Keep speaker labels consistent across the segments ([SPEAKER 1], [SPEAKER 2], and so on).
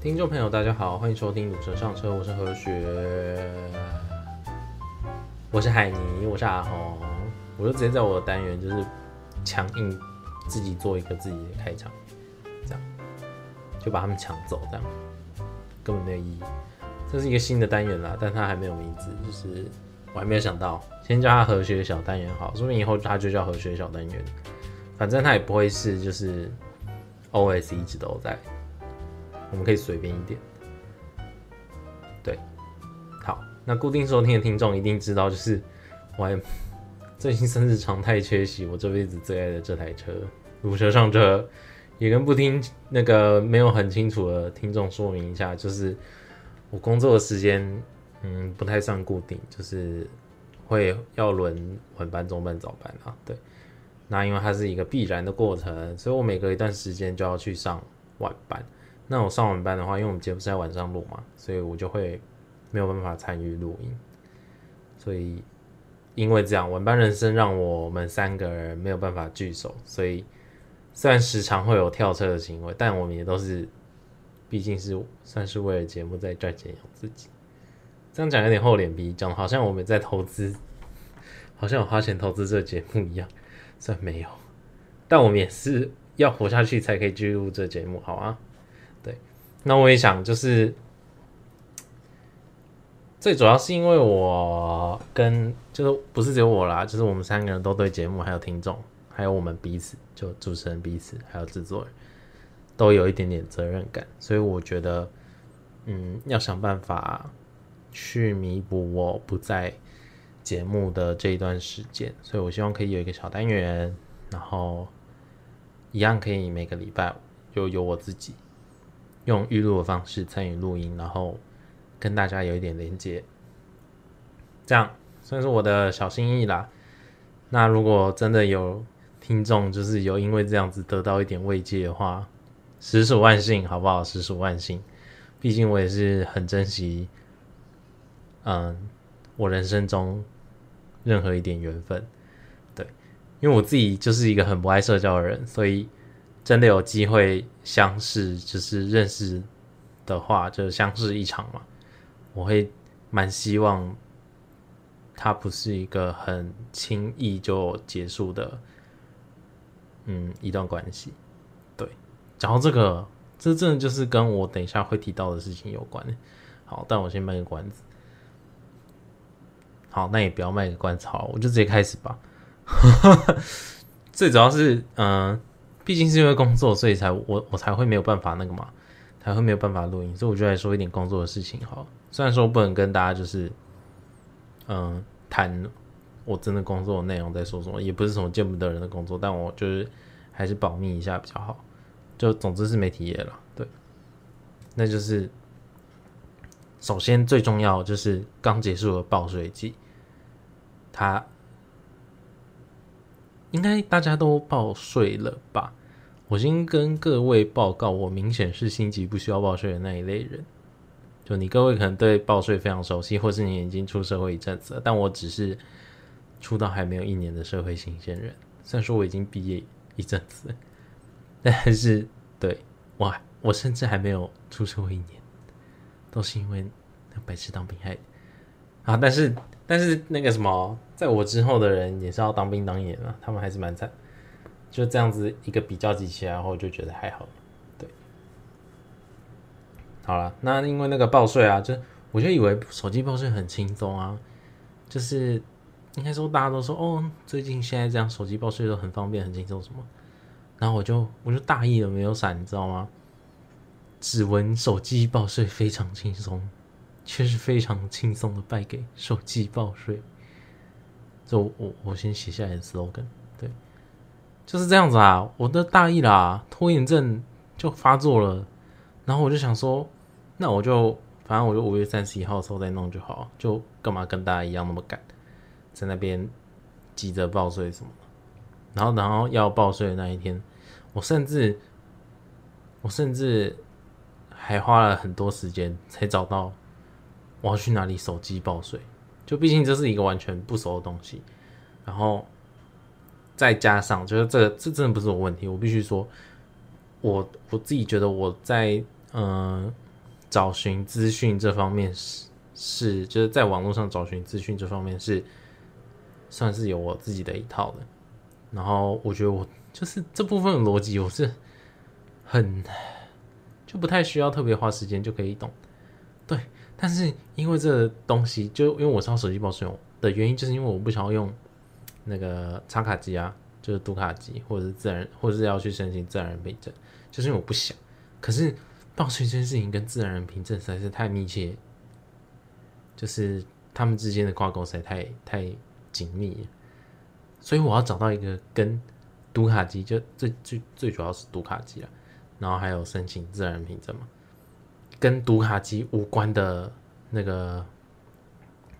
[SPEAKER 1] 听众朋友，大家好，欢迎收听《鲁蛇上车》，我是何学，我是海尼，我是阿红，我就直接在我的单元就是强硬自己做一个自己的开场，这样就把他们抢走，这样根本没有意义。这是一个新的单元啦，但它还没有名字，就是我还没有想到，先叫它何学小单元好，说不定以后它就叫何学小单元，反正它也不会是就是 OS 一直都在。我们可以随便一点，对，好，那固定收听的听众一定知道，就是 我还 最近甚至常态缺席我这辈子最爱的这台车，鲁蛇上车，也跟不听那个没有很清楚的听众说明一下，就是我工作的时间，嗯，不太算固定，就是会要轮晚班、中班、早班啊，对，那因为它是一个必然的过程，所以我每隔一段时间就要去上晚班。那我上晚班的话，因为我们节目是在晚上录嘛，所以我就会没有办法参与录音。所以因为这样，晚班人生让我们三个人没有办法聚首。所以虽然时常会有跳车的行为，但我们也都是，毕竟是算是为了节目在赚钱养自己。这样讲有点厚脸皮，讲的好像我们在投资，好像有花钱投资这个节目一样。虽然没有，但我们也是要活下去才可以继续录这节目，好啊。那我也想，就是最主要是因为我跟就是不是只有我啦，就是我们三个人都对节目还有听众，还有我们彼此，就主持人彼此还有制作人，都有一点点责任感，所以我觉得，嗯，要想办法去弥补我不在节目的这一段时间，所以我希望可以有一个小单元，然后一样可以每个礼拜有有我自己。用预录的方式参与录音，然后跟大家有一点连接，这样算是我的小心意啦。那如果真的有听众，就是有因为这样子得到一点慰藉的话，实属万幸，好不好？实属万幸。毕竟我也是很珍惜，嗯，我人生中任何一点缘分。对，因为我自己就是一个很不爱社交的人，所以。真的有机会相识，就是认识的话，就相识一场嘛。我会蛮希望，它不是一个很轻易就结束的，嗯，一段关系。对，讲到这个，这真的就是跟我等一下会提到的事情有关。好，但我先卖个关子。好，那也不要卖个关子，好，我就直接开始吧。最主要是，嗯、毕竟是因为工作，所以才我我才会没有办法那个嘛，才会没有办法录音，所以我就来说一点工作的事情好。虽然说不能跟大家就是，嗯，谈我真的工作内容在说什么，也不是什么见不得人的工作，但我就是还是保密一下比较好。就总之是媒体业了，对。那就是首先最重要就是刚结束的报税季，它。应该大家都报税了吧？我先跟各位报告，我明显是心急不需要报税的那一类人。就你各位可能对报税非常熟悉，或是你已经出社会一阵子了，但我只是出道还没有一年的社会新鲜人。虽然说我已经毕业一阵子，但是对，哇，我甚至还没有出社会一年，都是因为那白痴当兵害啊！但是。但是那个什么，在我之后的人也是要当兵当一年了，他们还是蛮惨。就这样子一个比较级起来后，就觉得还好。对，好了，那因为那个报税啊，就我就以为手机报税很轻松啊，就是应该说大家都说哦，最近现在这样手机报税都很方便、很轻松什么。然后我就我就大意了没有闪，你知道吗？指纹手机报税非常轻松。却是非常轻松的败给手机报税，就我我先写下来的 slogan，对，就是这样子啊，我的大意啦，拖延症就发作了，然后我就想说，那我就反正我就五月三十一号的时候再弄就好，就干嘛跟大家一样那么赶，在那边急着报税什么，然后然后要报税的那一天，我甚至我甚至还花了很多时间才找到。我要去哪里手机报税？就毕竟这是一个完全不熟的东西，然后再加上就是这这真的不是我问题，我必须说，我我自己觉得我在嗯、找寻资讯这方面是是就是在网络上找寻资讯这方面是算是有我自己的一套的。然后我觉得我就是这部分的逻辑，我是很 就不太需要特别花时间就可以懂。对，但是因为这个东西，就因为我是要手机报税用的原因，就是因为我不想要用那个插卡机啊，就是读卡机，或者是自然，或者是要去申请自然人凭证，就是因为我不想。可是报税这件事情跟自然人凭证实在是太密切，就是他们之间的挂钩实在太太紧密。所以我要找到一个跟读卡机，就最最最主要是读卡机了，然后还有申请自然人凭证嘛，跟读卡机无关的那个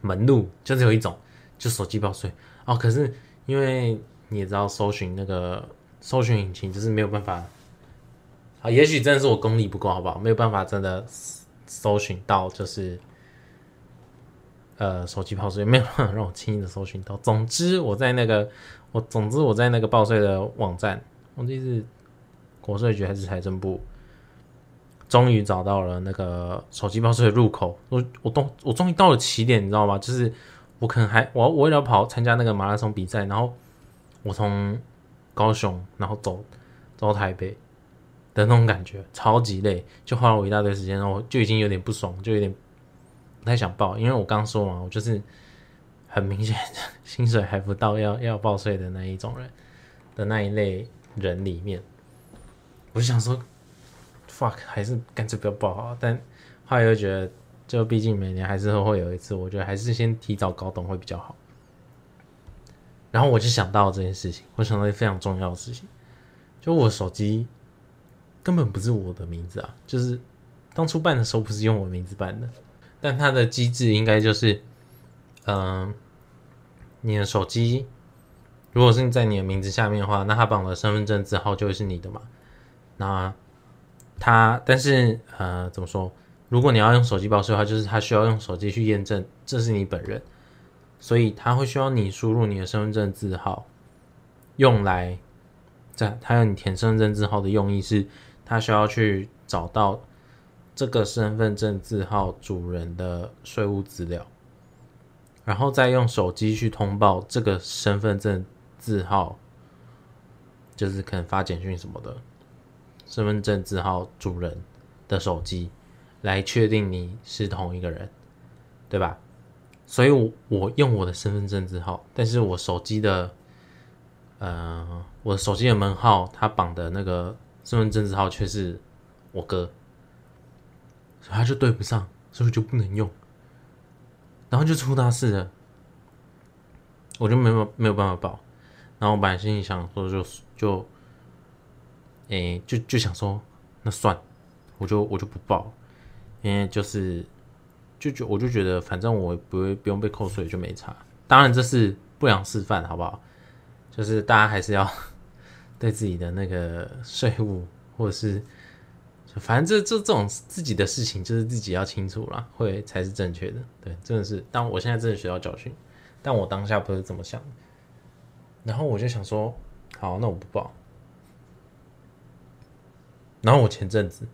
[SPEAKER 1] 门路，就只有一种，就手机报税哦。可是因为你也知道，搜寻那个搜寻引擎就是没有办法啊，也许真的是我功力不够，好不好？没有办法真的搜寻到，就是。呃，手机报税没有办法让我轻易的搜寻到。总之，我在那个我总之我在那个报税的网站，我记是国税局还是财政部，终于找到了那个手机报税的入口。我我都我终于到了起点，你知道吗？就是我可能还我我为了跑参加那个马拉松比赛，然后我从高雄然后走走台北的那种感觉，超级累，就花了我一大堆时间，然后就已经有点不爽，就有点。不太想报，因为我刚说嘛，我就是很明显 薪水还不到要要报税的那一种人的那一类人里面，我就想说，fuck，还是干脆不要报好。但后来又觉得，就毕竟每年还是会有一次，我觉得还是先提早搞懂会比较好。然后我就想到这件事情，我想到一非常重要的事情，就我手机根本不是我的名字啊，就是当初办的时候不是用我名字办的。但它的机制应该就是，嗯、你的手机如果是在你的名字下面的话，那它绑的身份证字号就会是你的嘛。那它，但是呃，怎么说？如果你要用手机报税的话，就是它需要用手机去验证这是你本人，所以它会需要你输入你的身份证字号，用来在它有你填身份证字号的用意是，它需要去找到。这个身份证字号主人的税务资料，然后再用手机去通报这个身份证字号，就是可能发简讯什么的，身份证字号主人的手机来确定你是同一个人，对吧？所以我，我用我的身份证字号，但是我手机的，呃，我手机的门号，它绑的那个身份证字号却是我哥。所以他就对不上，所以就不能用，然后就出大事了，我就没有没有办法报，然后我本来心里想说就就，诶、就就想说那算，我就我就不报，因为就是就就我就觉得反正我不会不用被扣税就没差，当然这是不良示范，好不好？就是大家还是要 对自己的那个税务或者是。反正这这这种自己的事情，就是自己要清楚啦，会才是正确的。对，真的是。当我现在真的学到教训，但我当下不是这么想。然后我就想说，好，那我不报。然后我前阵子，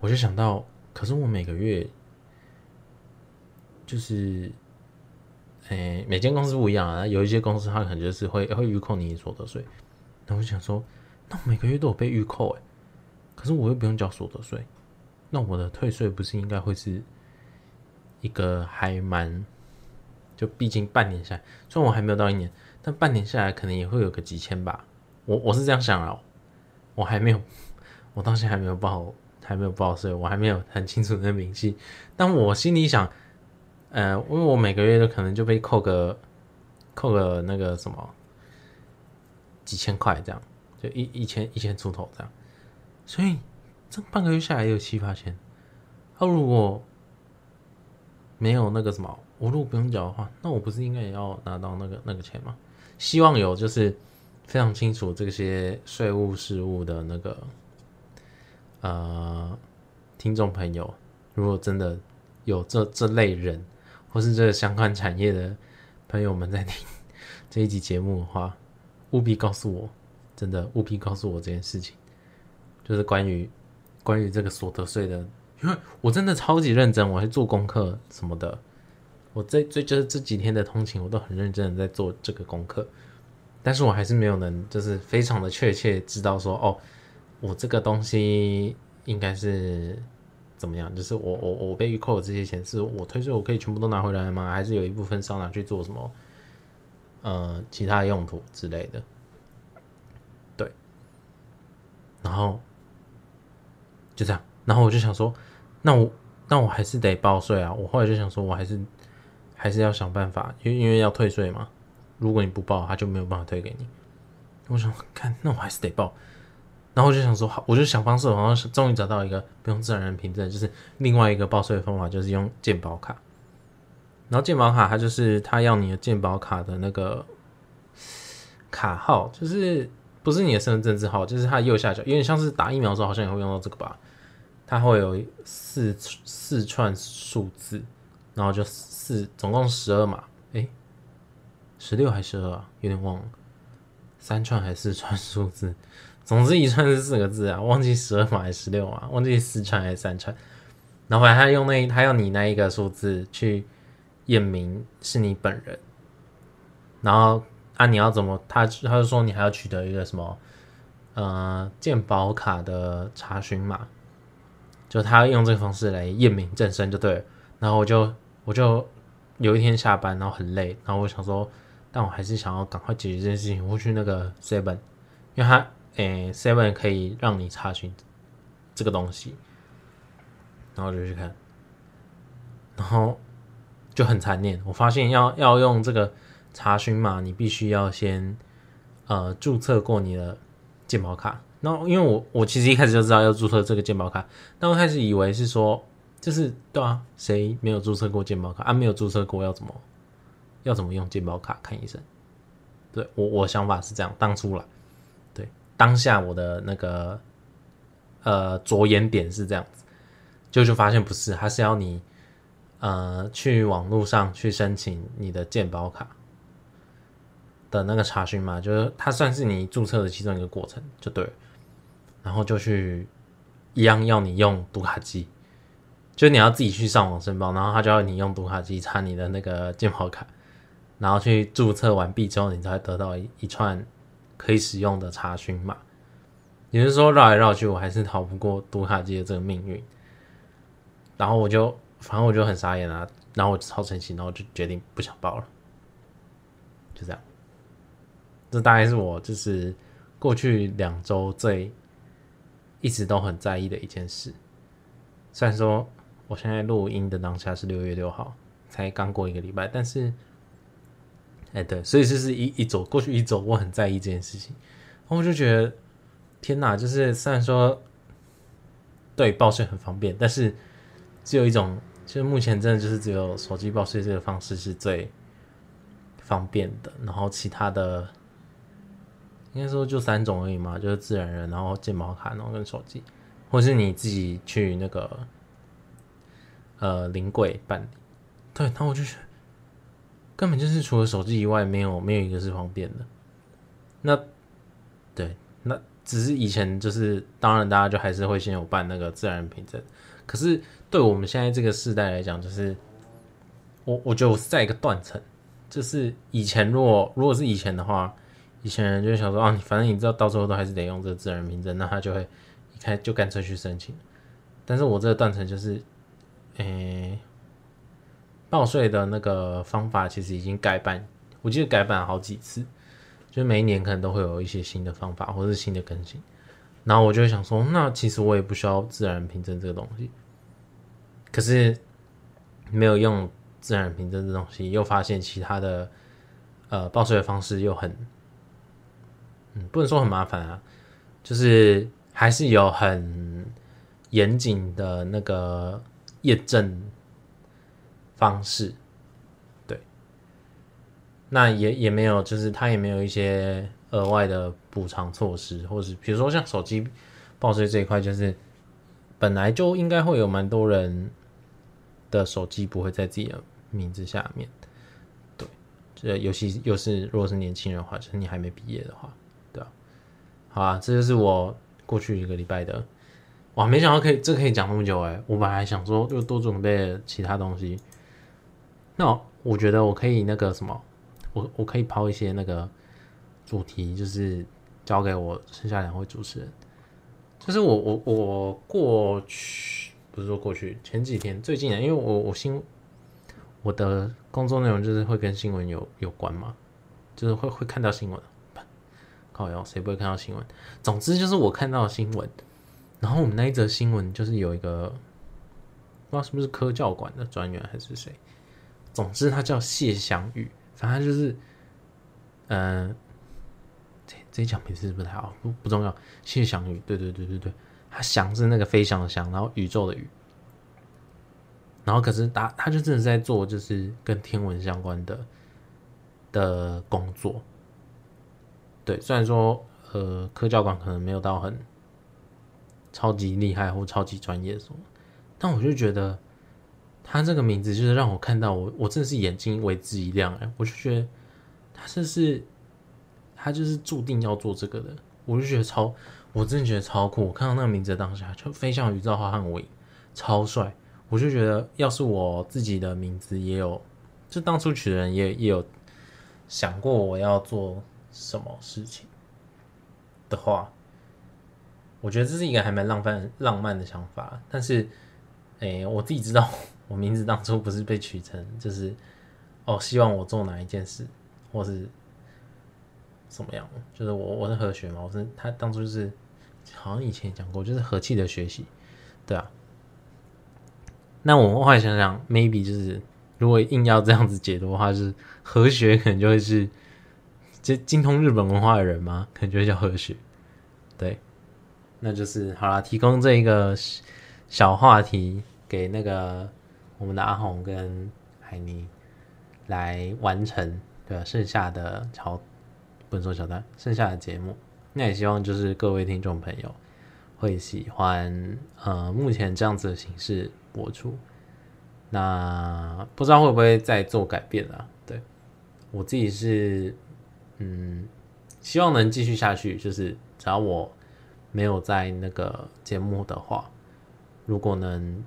[SPEAKER 1] 我就想到，可是我每个月，就是，哎，每间公司不一样啊。有一些公司它可能就是会会预扣你所得税。然后我想说。那我每个月都有被预扣诶，可是我又不用缴所得税，那我的退税不是应该会是一个还蛮，就毕竟半年下来，虽然我还没有到一年，但半年下来可能也会有个几千吧。我我是这样想啊，我还没有，我到现在还没有报，还没有报税，我还没有很清楚的明细。但我心里想，呃，因为我每个月都可能就被扣个扣个那个什么几千块这样。就一一千一千出头这样，所以这半个月下来也有七八千。他如果没有那个什么，我如果不用缴的话，那我不是应该也要拿到那个那个钱吗？希望有就是非常清楚这些税务事务的那个呃听众朋友，如果真的有这这类人或是这个相关产业的朋友们在听这一集节目的话，务必告诉我。真的务必告诉我这件事情，就是关于关于这个所得税的，因为我真的超级认真，我还做功课什么的。我这这就是这几天的通勤，我都很认真的在做这个功课，但是我还是没有能就是非常的确切知道说，哦，我这个东西应该是怎么样？就是我我我被预扣的这些钱，是我退税我可以全部都拿回来吗？还是有一部分是要拿去做什么呃其他用途之类的？对，然后就这样，然后我就想说，那我那我还是得报税啊！我后来就想说，我还是。还是要想办法，因为因为要退税嘛。如果你不报，他就没有办法退给你。我想看，那我还是得报。然后我就想说，好，我就想方设法，然后终于找到一个不用自然人凭证，就是另外一个报税的方法，就是用健保卡。然后健保卡它就是它要你的健保卡的那个卡号，就是不是你的身份证字号，就是它右下角，有点像是打疫苗的时候好像也会用到这个吧。它会有四四串数字，然后就。四总共十二码，十六还是十二？有点忘了，三串还是四串数字？总之一串是四个字啊，忘记十二码还是十六码，忘记四串还是三串。然后他用那他要你那一个数字去验明是你本人，然后啊你要怎么？他他就说你还要取得一个什么呃鉴保卡的查询码，就他用这个方式来验明正身就对了。然后我就我就。有一天下班，然后很累，然后我想说，但我还是想要赶快解决这件事情。我去那个 Seven，因为它诶 Seven 可以让你查询这个东西，然后就去看，然后就很残念。我发现要要用这个查询码，你必须要先呃注册过你的健保卡。然后因为我我其实一开始就知道要注册这个健保卡，但我开始以为是说。就是对啊，谁没有注册过健保卡啊？没有注册过要怎么要怎么用健保卡看医生？对，我我想法是这样，当初啦，对，当下我的那个呃着眼点是这样子，就就发现不是，他是要你呃去网络上去申请你的健保卡的那个查询嘛，就是它算是你注册的其中一个过程，就对，然后就去一样要你用读卡机。就你要自己去上网申报，然后他就要你用读卡机插你的那个健保卡，然后去注册完毕之后，你才得到一一串可以使用的查询码。也就是说，绕来绕去，我还是逃不过读卡机的这个命运。然后我就，反正我就很傻眼啊，然后我就超生气，然后就决定不想报了。就这样，这大概是我就是过去两周最一直都很在意的一件事。虽然说。我现在录音的当下是六月六号，才刚过一个礼拜，但是，哎，对，所以就是一一走过去一走，我很在意这件事情，然后我就觉得，天哪，就是虽然说，对，报税很方便，但是只有一种，就是目前真的就是只有手机报税这个方式是最方便的，然后其他的，应该说就三种而已嘛，就是自然人，然后健保卡，然后跟手机，或是你自己去那个。呃，临柜办理，对，那我就觉得，根本就是除了手机以外，没有没有一个是方便的。那，对，那只是以前就是，当然大家就还是会先有办那个自然凭证。可是对我们现在这个世代来讲，就是我我觉得我是在一个断层，就是以前如果如果是以前的话，以前人就想说啊，反正你知道到时候都还是得用这个自然凭证，那他就会一开就干脆去申请。但是我这个断层就是。诶、报税的那个方法其实已经改版，我记得改版好几次，就每一年可能都会有一些新的方法或是新的更新。然后我就想说，那其实我也不需要自然凭证这个东西。可是没有用自然凭证这东西，又发现其他的呃报税的方式又很，嗯，不能说很麻烦啊，就是还是有很严谨的那个。验证方式，对，那也也没有，就是他也没有一些额外的补偿措施，或是比如说像手机报税这一块，就是本来就应该会有蛮多人的手机不会在自己的名字下面，对，这尤其又是如果是年轻人的话，就是你还没毕业的话，对吧？好啊，这就是我过去一个礼拜的哇，没想到可以这可以讲那么久哎！我本来想说就多准备其他东西。那我，觉得我可以那个什么，我我可以抛一些那个主题，就是交给我剩下两位主持人。就是我我我过去不是说过去前几天最近啊，因为我我新我的工作内容就是会跟新闻有有关嘛，就是会会看到新闻。靠腰，谁不会看到新闻？总之就是我看到新闻。然后我们那一则新闻就是有一个不知道是不是科教馆的专员还是谁，总之他叫谢翔宇，反正就是，嗯、呃，这这讲名字是不太好？不不重要。谢翔宇，对对对对对，他翔是那个飞翔的翔，然后宇宙的宇，然后可是他他就真的在做就是跟天文相关的的工作，对，虽然说呃科教馆可能没有到很。超级厉害或超级专业什么，但我就觉得他这个名字就是让我看到我，我真的是眼睛为之一亮哎！我就觉得他这是他就是注定要做这个的，我就觉得超，我真的觉得超酷。我看到那个名字的当下，就飞向宇宙浩瀚无垠，超帅！我就觉得要是我自己的名字也有，就当初取的人也也有想过我要做什么事情的话。我觉得这是一个还蛮浪漫浪漫的想法，但是，诶，我自己知道，我名字当初不是被取成就是，哦，希望我做哪一件事，或是怎么样，就是我我是和学嘛，我是他当初就是，好像以前讲过，就是和气的学习，对啊。那我后来想想，maybe 就是如果硬要这样子解读的话，就是和学可能就会是，就精通日本文化的人嘛，可能就会叫和学，对。那就是好了，提供这一个小话题给那个我们的阿红跟海尼来完成，对？剩下的桥不能说桥段，剩下的节目，那也希望就是各位听众朋友会喜欢，呃，目前这样子的形式播出。那不知道会不会再做改变啊？对，我自己是，嗯，希望能继续下去，就是只要我。没有在那个节目的话，如果能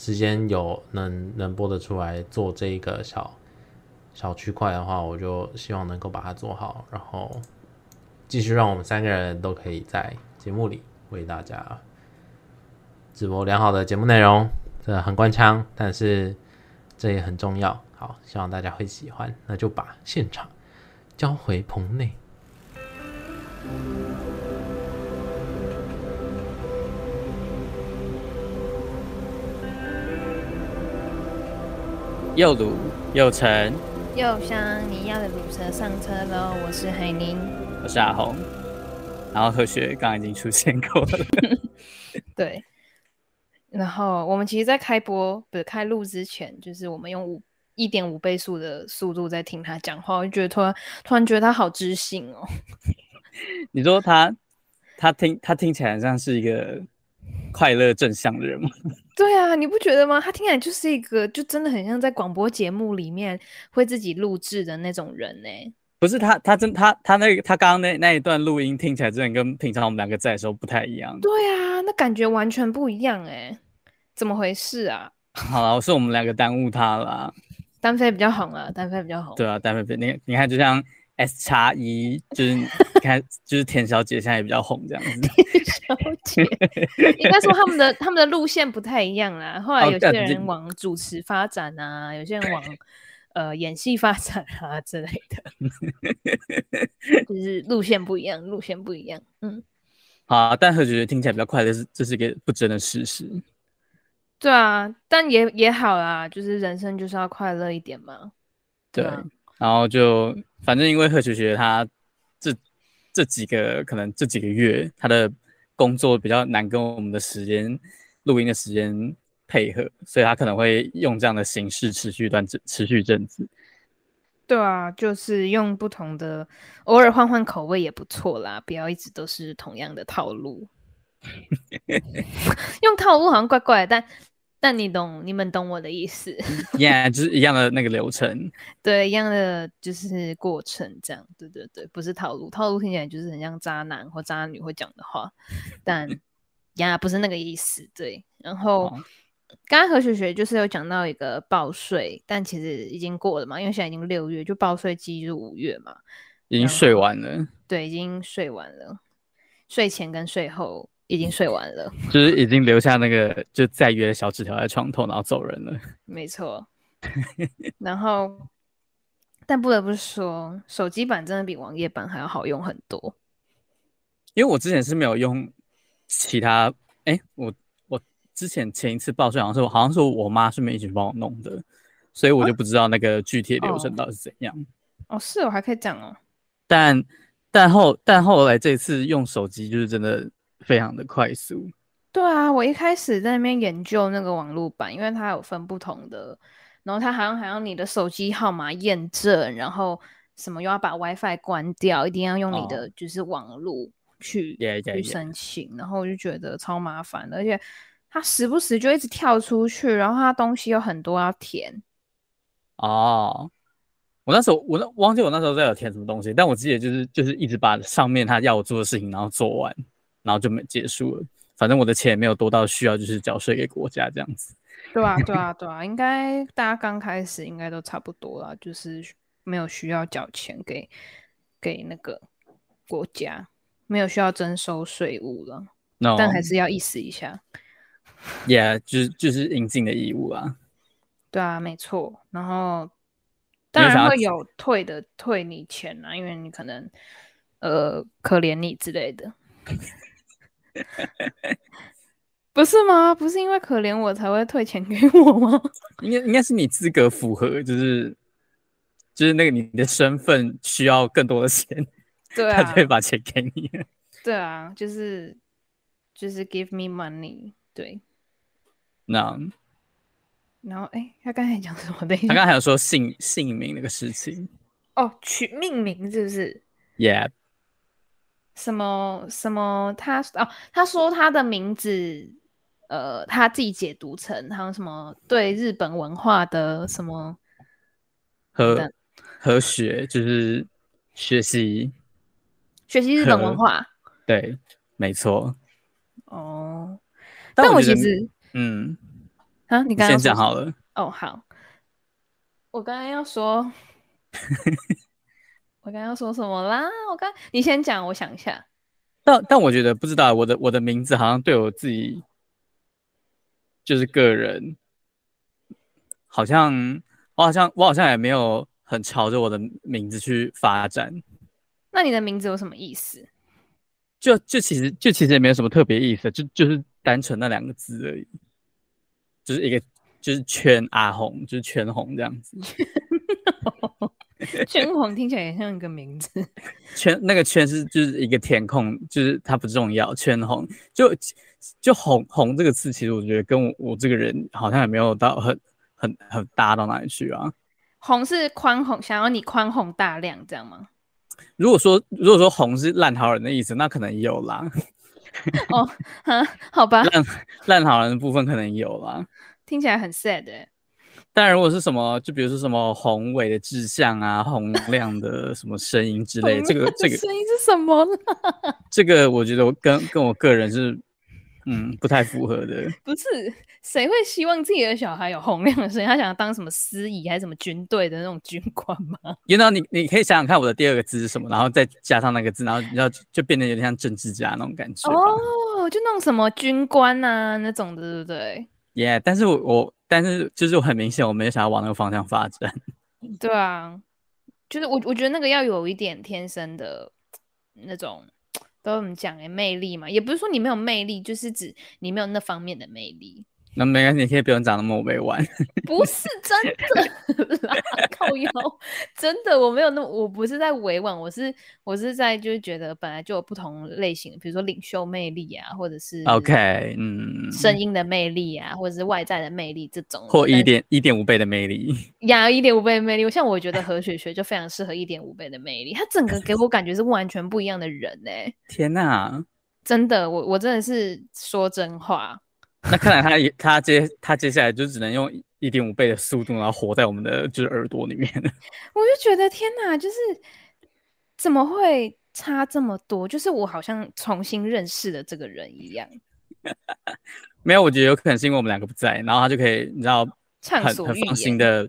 [SPEAKER 1] 时间有能能播得出来做这一个小小区块的话，我就希望能够把它做好，然后继续让我们三个人都可以在节目里为大家直播良好的节目内容。这很官腔，但是这也很重要。好，希望大家会喜欢。那就把现场交回棚内。
[SPEAKER 2] 又鲁又沉
[SPEAKER 3] 又香，你要的鲁车上车喽！我是海宁，
[SPEAKER 2] 我是阿红，然后何雪刚刚已经出现过了。
[SPEAKER 3] 对，然后我们其实，在开播不是开录之前，就是我们用五一点五倍速的速度在听他讲话，我就觉得突然突然觉得他好知性哦。
[SPEAKER 2] 你说他他听他听起来像是一个快乐正向的人吗？
[SPEAKER 3] 对啊，你不觉得吗？他听起来就是一个，就真的很像在广播节目里面会自己录制的那种人呢。
[SPEAKER 2] 不是他，他真他他那个他刚刚那那一段录音听起来真的跟平常我们两个在的时候不太一样。
[SPEAKER 3] 对啊，那感觉完全不一样哎，怎么回事啊？
[SPEAKER 2] 好了，是我们两个耽误他了。
[SPEAKER 3] 单飞比较红啊，单飞比较红。
[SPEAKER 2] 对啊，单飞比你你看就像。S 叉一就是你看，就是田小姐现在也比较红这样子。
[SPEAKER 3] 田小姐应该说他们的他们的路线不太一样啦。后来有些人往主持发展啊，有些人往呃演戏发展啊之类的，就是路线不一样，路线不一样。嗯，
[SPEAKER 2] 好啊，但和学听起来比较快乐，是这是一个不争的事实。
[SPEAKER 3] 对啊，但也也好啦，就是人生就是要快乐一点嘛。
[SPEAKER 2] 对，然后就。反正因为贺学学他这这几个可能这几个月他的工作比较难跟我们的时间录音的时间配合，所以他可能会用这样的形式持续一段持续一阵子。
[SPEAKER 3] 对啊，就是用不同的，偶尔换换口味也不错啦，不要一直都是同样的套路。用套路好像怪怪的，但。但你懂，你们懂我的意思。
[SPEAKER 2] Yeah，就是一样的那个流程。
[SPEAKER 3] 对，一样的就是过程，这样。对对对，不是套路，套路听起来就是很像渣男或渣女会讲的话。但 呀，不是那个意思。对，然后刚刚何雪雪就是有讲到一个报税，但其实已经过了嘛，因为现在已经六月，就报税季就是五月嘛，
[SPEAKER 2] 已经睡完了。
[SPEAKER 3] 对，已经睡完了，睡前跟睡后已经睡完了，
[SPEAKER 2] 就是已经留下那个就再约的小纸条在床头，然后走人了。
[SPEAKER 3] 没错，然后。但不得不说，手机版真的比网页版还要好用很多。
[SPEAKER 2] 因为我之前是没有用其他，哎、欸，我我之前前一次报税好像是好像是我妈顺便一起帮我弄的，所以我就不知道那个具体的流程到底是怎样。
[SPEAKER 3] 哦，哦，是我还可以讲哦。
[SPEAKER 2] 但但后但后来这次用手机就是真的非常的快速。
[SPEAKER 3] 对啊，我一开始在那边研究那个网络版，因为它有分不同的。然后它好像还要你的手机号码验证，然后什么又要把 WiFi 关掉，一定要用你的就是网络去、oh. yeah, yeah, yeah. 去申请，然后我就觉得超麻烦的，而且它时不时就一直跳出去，然后它东西有很多要填。
[SPEAKER 2] 哦，oh. 我那时候我那忘记我那时候在有填什么东西，但我记得就是就是一直把上面他要我做的事情然后做完，然后就没结束了。反正我的钱也没有多到需要就是缴税给国家这样子。
[SPEAKER 3] 对啊，对啊，对啊，应该大家刚开始应该都差不多啦，就是没有需要缴钱给给那个国家，没有需要征收税务了。No. 但还是要意思一下。
[SPEAKER 2] Yeah，就是就是应尽的义务啊。
[SPEAKER 3] 对啊，没错。然后当然会有退的，退你钱啊，因为你可能呃可怜你之类的。不是吗？不是因为可怜我才会退钱给我吗？
[SPEAKER 2] 应该应该是你资格符合，就是就是那个你的身份需要更多的钱，
[SPEAKER 3] 对啊，
[SPEAKER 2] 他就会把钱给你。
[SPEAKER 3] 对啊，就是就是 give me money，对。
[SPEAKER 2] 那.
[SPEAKER 3] 然后哎，他刚才讲什么的？
[SPEAKER 2] 他刚才还有说姓姓名那个事情。
[SPEAKER 3] 哦，取命名是不是
[SPEAKER 2] ？Yeah。
[SPEAKER 3] 什么什么？他哦，他说他的名字。呃，他自己解读成还有什么对日本文化的什么
[SPEAKER 2] 和和学，就是学习
[SPEAKER 3] 学习日本文化，
[SPEAKER 2] 对，没错。
[SPEAKER 3] 哦，但我，但我其实，
[SPEAKER 2] 嗯，
[SPEAKER 3] 啊，你刚刚
[SPEAKER 2] 先讲好了。
[SPEAKER 3] 哦，好，我刚刚要说，我刚刚要说什么啦？我刚你先讲，我想一下。
[SPEAKER 2] 但但我觉得不知道，我的我的名字好像对我自己。就是个人，好像我好像我好像也没有很朝着我的名字去发展。
[SPEAKER 3] 那你的名字有什么意思？
[SPEAKER 2] 就就其实就其实也没有什么特别意思，就就是单纯那两个字而已。就是一个就是圈阿红，就是圈红这样子。
[SPEAKER 3] 圈红听起来也像一个名字。
[SPEAKER 2] 圈那个圈是就是一个填空，就是它不重要。圈红就。就红红这个字，其实我觉得跟我我这个人好像也没有到很很很搭到哪里去啊。
[SPEAKER 3] 红是宽宏，想要你宽宏大量这样吗？
[SPEAKER 2] 如果说如果说红是烂好人的意思，那可能有啦。
[SPEAKER 3] 哦，哈，好吧。
[SPEAKER 2] 烂烂好人的部分可能有啦。
[SPEAKER 3] 听起来很 sad
[SPEAKER 2] 然，如果是什么，就比如说什么宏伟的志向啊，洪亮的什么声音之类，这个这个
[SPEAKER 3] 声音是什么呢？
[SPEAKER 2] 这个我觉得我跟跟我个人是。嗯，不太符合的。
[SPEAKER 3] 不是，谁会希望自己的小孩有洪亮的声音？他想要当什么司仪还是什么军队的那种军官吗
[SPEAKER 2] ？You know，你你可以想想看，我的第二个字是什么，然后再加上那个字，然后然后就变得有点像政治家那种感觉。
[SPEAKER 3] 哦，就那种什么军官啊那种的，对不对
[SPEAKER 2] ？Yeah，但是我我但是就是很明显，我没有想要往那个方向发展。
[SPEAKER 3] 对啊，就是我我觉得那个要有一点天生的那种。都怎么讲哎，魅力嘛，也不是说你没有魅力，就是指你没有那方面的魅力。
[SPEAKER 2] 那没关系，你可以不用讲那么委婉。
[SPEAKER 3] 不是真的啦，靠腰，真的我没有那么，我不是在委婉，我是我是在就是觉得本来就有不同类型，比如说领袖魅力啊，或者是
[SPEAKER 2] OK，嗯，
[SPEAKER 3] 声音的魅力啊，或者是外在的魅力这种，
[SPEAKER 2] 或一点一点五倍的魅力，
[SPEAKER 3] 呀，一点五倍的魅力。像我觉得何雪雪就非常适合一点五倍的魅力，她整个给我感觉是完全不一样的人呢、欸。
[SPEAKER 2] 天哪，
[SPEAKER 3] 真的，我我真的是说真话。
[SPEAKER 2] 那看来他也他接他接下来就只能用一点五倍的速度，然后活在我们的就是耳朵里面。
[SPEAKER 3] 我就觉得天哪，就是怎么会差这么多？就是我好像重新认识了这个人一样。
[SPEAKER 2] 没有，我觉得有可能是因为我们两个不在，然后他就可以你知道很很放心的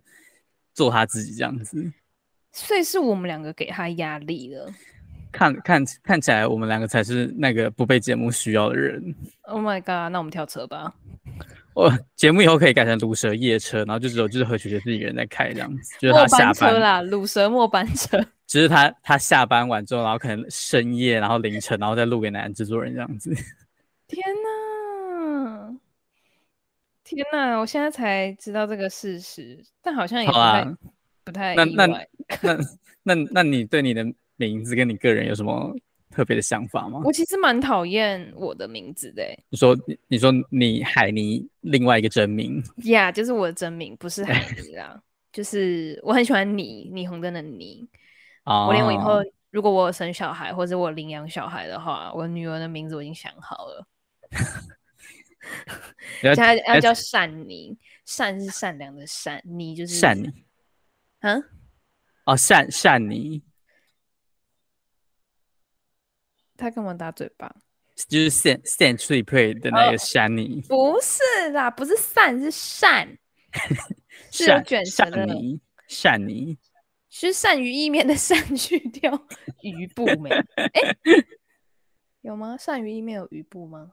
[SPEAKER 2] 做他自己这样子。
[SPEAKER 3] 所以是我们两个给他压力了。
[SPEAKER 2] 看看看起来我们两个才是那个不被节目需要的人。
[SPEAKER 3] Oh my god！那我们跳车吧。
[SPEAKER 2] 我节目以后可以改成鲁蛇夜车，然后就只有就是何雪雪自己一个人在开这样子，就是他下班
[SPEAKER 3] 啦，鲁蛇末班车。
[SPEAKER 2] 只是他他下班完之后，然后可能深夜，然后凌晨，然后再录给男制作人这样子。
[SPEAKER 3] 天哪！天哪！我现在才知道这个事实，但好像也不太、啊、不太。
[SPEAKER 2] 那那那那那你对你的名字跟你个人有什么？特别的想法吗？
[SPEAKER 3] 我其实蛮讨厌我的名字的。你
[SPEAKER 2] 说，你说你海尼另外一个真名
[SPEAKER 3] ？，yeah, 就是我的真名，不是海尼啦。就是我很喜欢你，霓虹灯的霓。Oh. 我连我以后如果我有生小孩，或者我领养小孩的话，我女儿的名字我已经想好了。现在要叫善霓，善是善良的善，霓就是
[SPEAKER 2] 善霓。
[SPEAKER 3] 嗯？
[SPEAKER 2] 哦，善善霓。
[SPEAKER 3] 他干嘛打嘴巴？
[SPEAKER 2] 就是 San San Tree Play 的那个善霓，
[SPEAKER 3] 不是啦，不是善，是善，是卷舌的
[SPEAKER 2] 善霓，
[SPEAKER 3] 是鳝鱼意面的善去掉 鱼部没？哎、欸，有吗？鳝鱼意面有鱼部吗？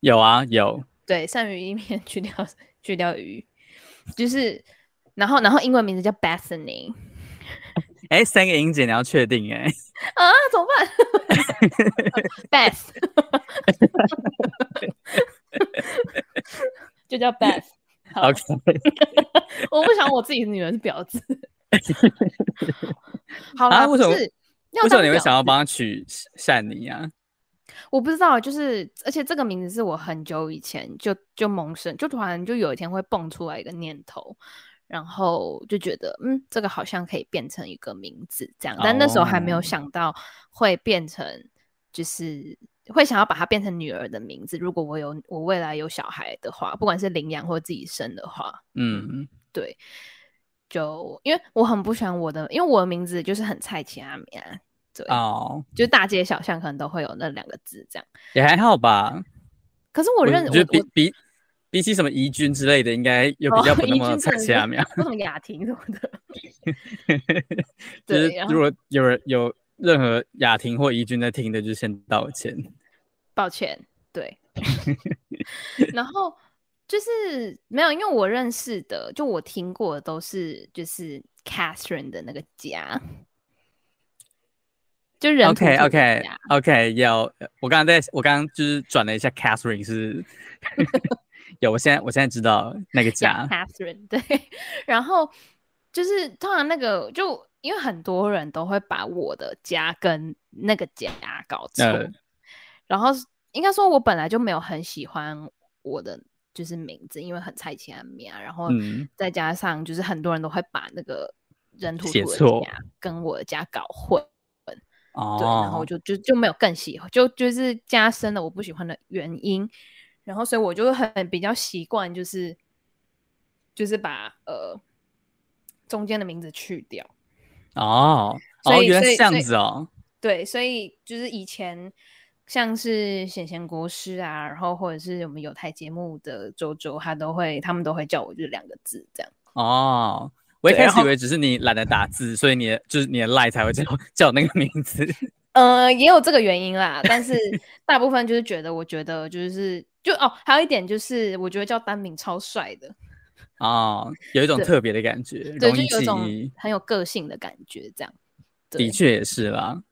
[SPEAKER 2] 有啊，有。
[SPEAKER 3] 对，鳝鱼意面去掉 去掉鱼，就是，然后然后英文名字叫 Bethany。
[SPEAKER 2] 哎，三个音节你要确定哎？
[SPEAKER 3] 啊，怎么办？Beth，就叫 Beth。
[SPEAKER 2] OK，
[SPEAKER 3] 我不想我自己的女儿是婊子。好啦，
[SPEAKER 2] 为什么？为什么你会想要帮她取善霓啊？
[SPEAKER 3] 我不知道，就是而且这个名字是我很久以前就就萌生，就突然就有一天会蹦出来一个念头。然后就觉得，嗯，这个好像可以变成一个名字这样，但那时候还没有想到会变成，就是会想要把它变成女儿的名字。如果我有我未来有小孩的话，不管是领养或自己生的话，嗯，对，就因为我很不喜欢我的，因为我的名字就是很菜奇阿米啊，对，哦，就大街小巷可能都会有那两个字这样，
[SPEAKER 2] 也还好吧。
[SPEAKER 3] 可是我认识，
[SPEAKER 2] 我觉得比比。比起什么怡君之类的，应该又比较不那么菜奇亚苗，
[SPEAKER 3] 什么雅婷什么的。
[SPEAKER 2] 就是如果有人有任何雅婷或怡君在听的，就先道歉。
[SPEAKER 3] 抱歉，对。然后就是没有，因为我认识的，就我听过的都是就是 Catherine 的那个家，就人
[SPEAKER 2] OK OK OK 有，我刚刚在我刚刚就是转了一下 Catherine 是。有，我现在我现在知道那个家
[SPEAKER 3] ，Catherine 对，然后就是通常那个就因为很多人都会把我的家跟那个家搞错，呃、然后应该说我本来就没有很喜欢我的就是名字，因为很菜奇啊，然后再加上就是很多人都会把那个人土土的家跟我的家搞混，
[SPEAKER 2] 哦，
[SPEAKER 3] 对，然后就就就没有更喜欢，就就是加深了我不喜欢的原因。然后，所以我就很比较习惯，就是就是把呃中间的名字去掉。
[SPEAKER 2] 哦，哦，原来是这样子哦。
[SPEAKER 3] 对，所以就是以前像是贤贤国师啊，然后或者是我们有台节目的周周，他都会他们都会叫我就是两个字这样。
[SPEAKER 2] 哦，我一开始以为只是你懒得打字，所以你的就是你的赖才会叫 叫那个名字。
[SPEAKER 3] 呃，也有这个原因啦，但是大部分就是觉得，我觉得就是。就哦，还有一点就是，我觉得叫单名超帅的
[SPEAKER 2] 哦，有一种特别的感觉，
[SPEAKER 3] 对，就有一种很有个性的感觉，这样。
[SPEAKER 2] 的确也是啦。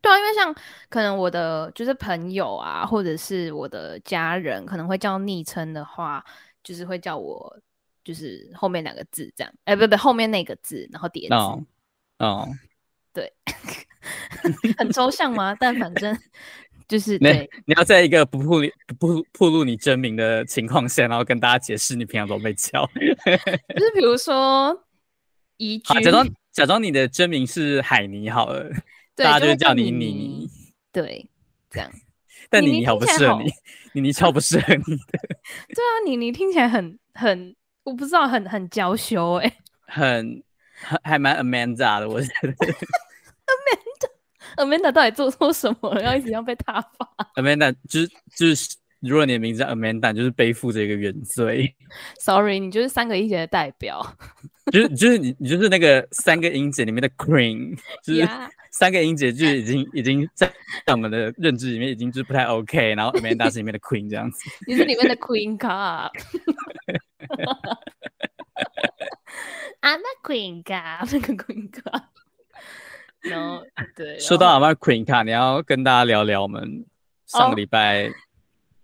[SPEAKER 3] 对啊，因为像可能我的就是朋友啊，或者是我的家人，可能会叫昵称的话，就是会叫我就是后面两个字这样，哎，不不，后面那个字，然后叠字。
[SPEAKER 2] 哦，哦
[SPEAKER 3] 对，很抽象吗？但反正。就是
[SPEAKER 2] 你你要在一个不暴露不暴露你真名的情况下，然后跟大家解释你平常都被叫，
[SPEAKER 3] 就是比如说一句，
[SPEAKER 2] 假装假装你的真名是海尼好了，
[SPEAKER 3] 对
[SPEAKER 2] 大家就叫你妮妮，
[SPEAKER 3] 对，这样。
[SPEAKER 2] 但妮妮好不适合你，妮妮超不适合你的。
[SPEAKER 3] 对啊，妮妮听起来很很，我不知道，很很娇羞哎，
[SPEAKER 2] 很很还蛮 Amanda 的，我觉得。
[SPEAKER 3] Amanda 到底做错什么了？要一直要被挞伐
[SPEAKER 2] ？Amanda 就是就是如果你的名字叫 Amanda，就是背负着一个原罪。
[SPEAKER 3] Sorry，你就是三个音节的代表。
[SPEAKER 2] 就是就是你你就是那个三个音节里面的 Queen，就是三个音节就已经已经在在我们的认知里面已经就是不太 OK，然后 Amanda 是里面的 Queen 这样子。
[SPEAKER 3] 你是里面的 Queen Cup。I'm a Queen Cup，那个 Queen Cup。然后对，
[SPEAKER 2] 说到 I'm a Queen Cup，你要跟大家聊聊我们上个礼拜。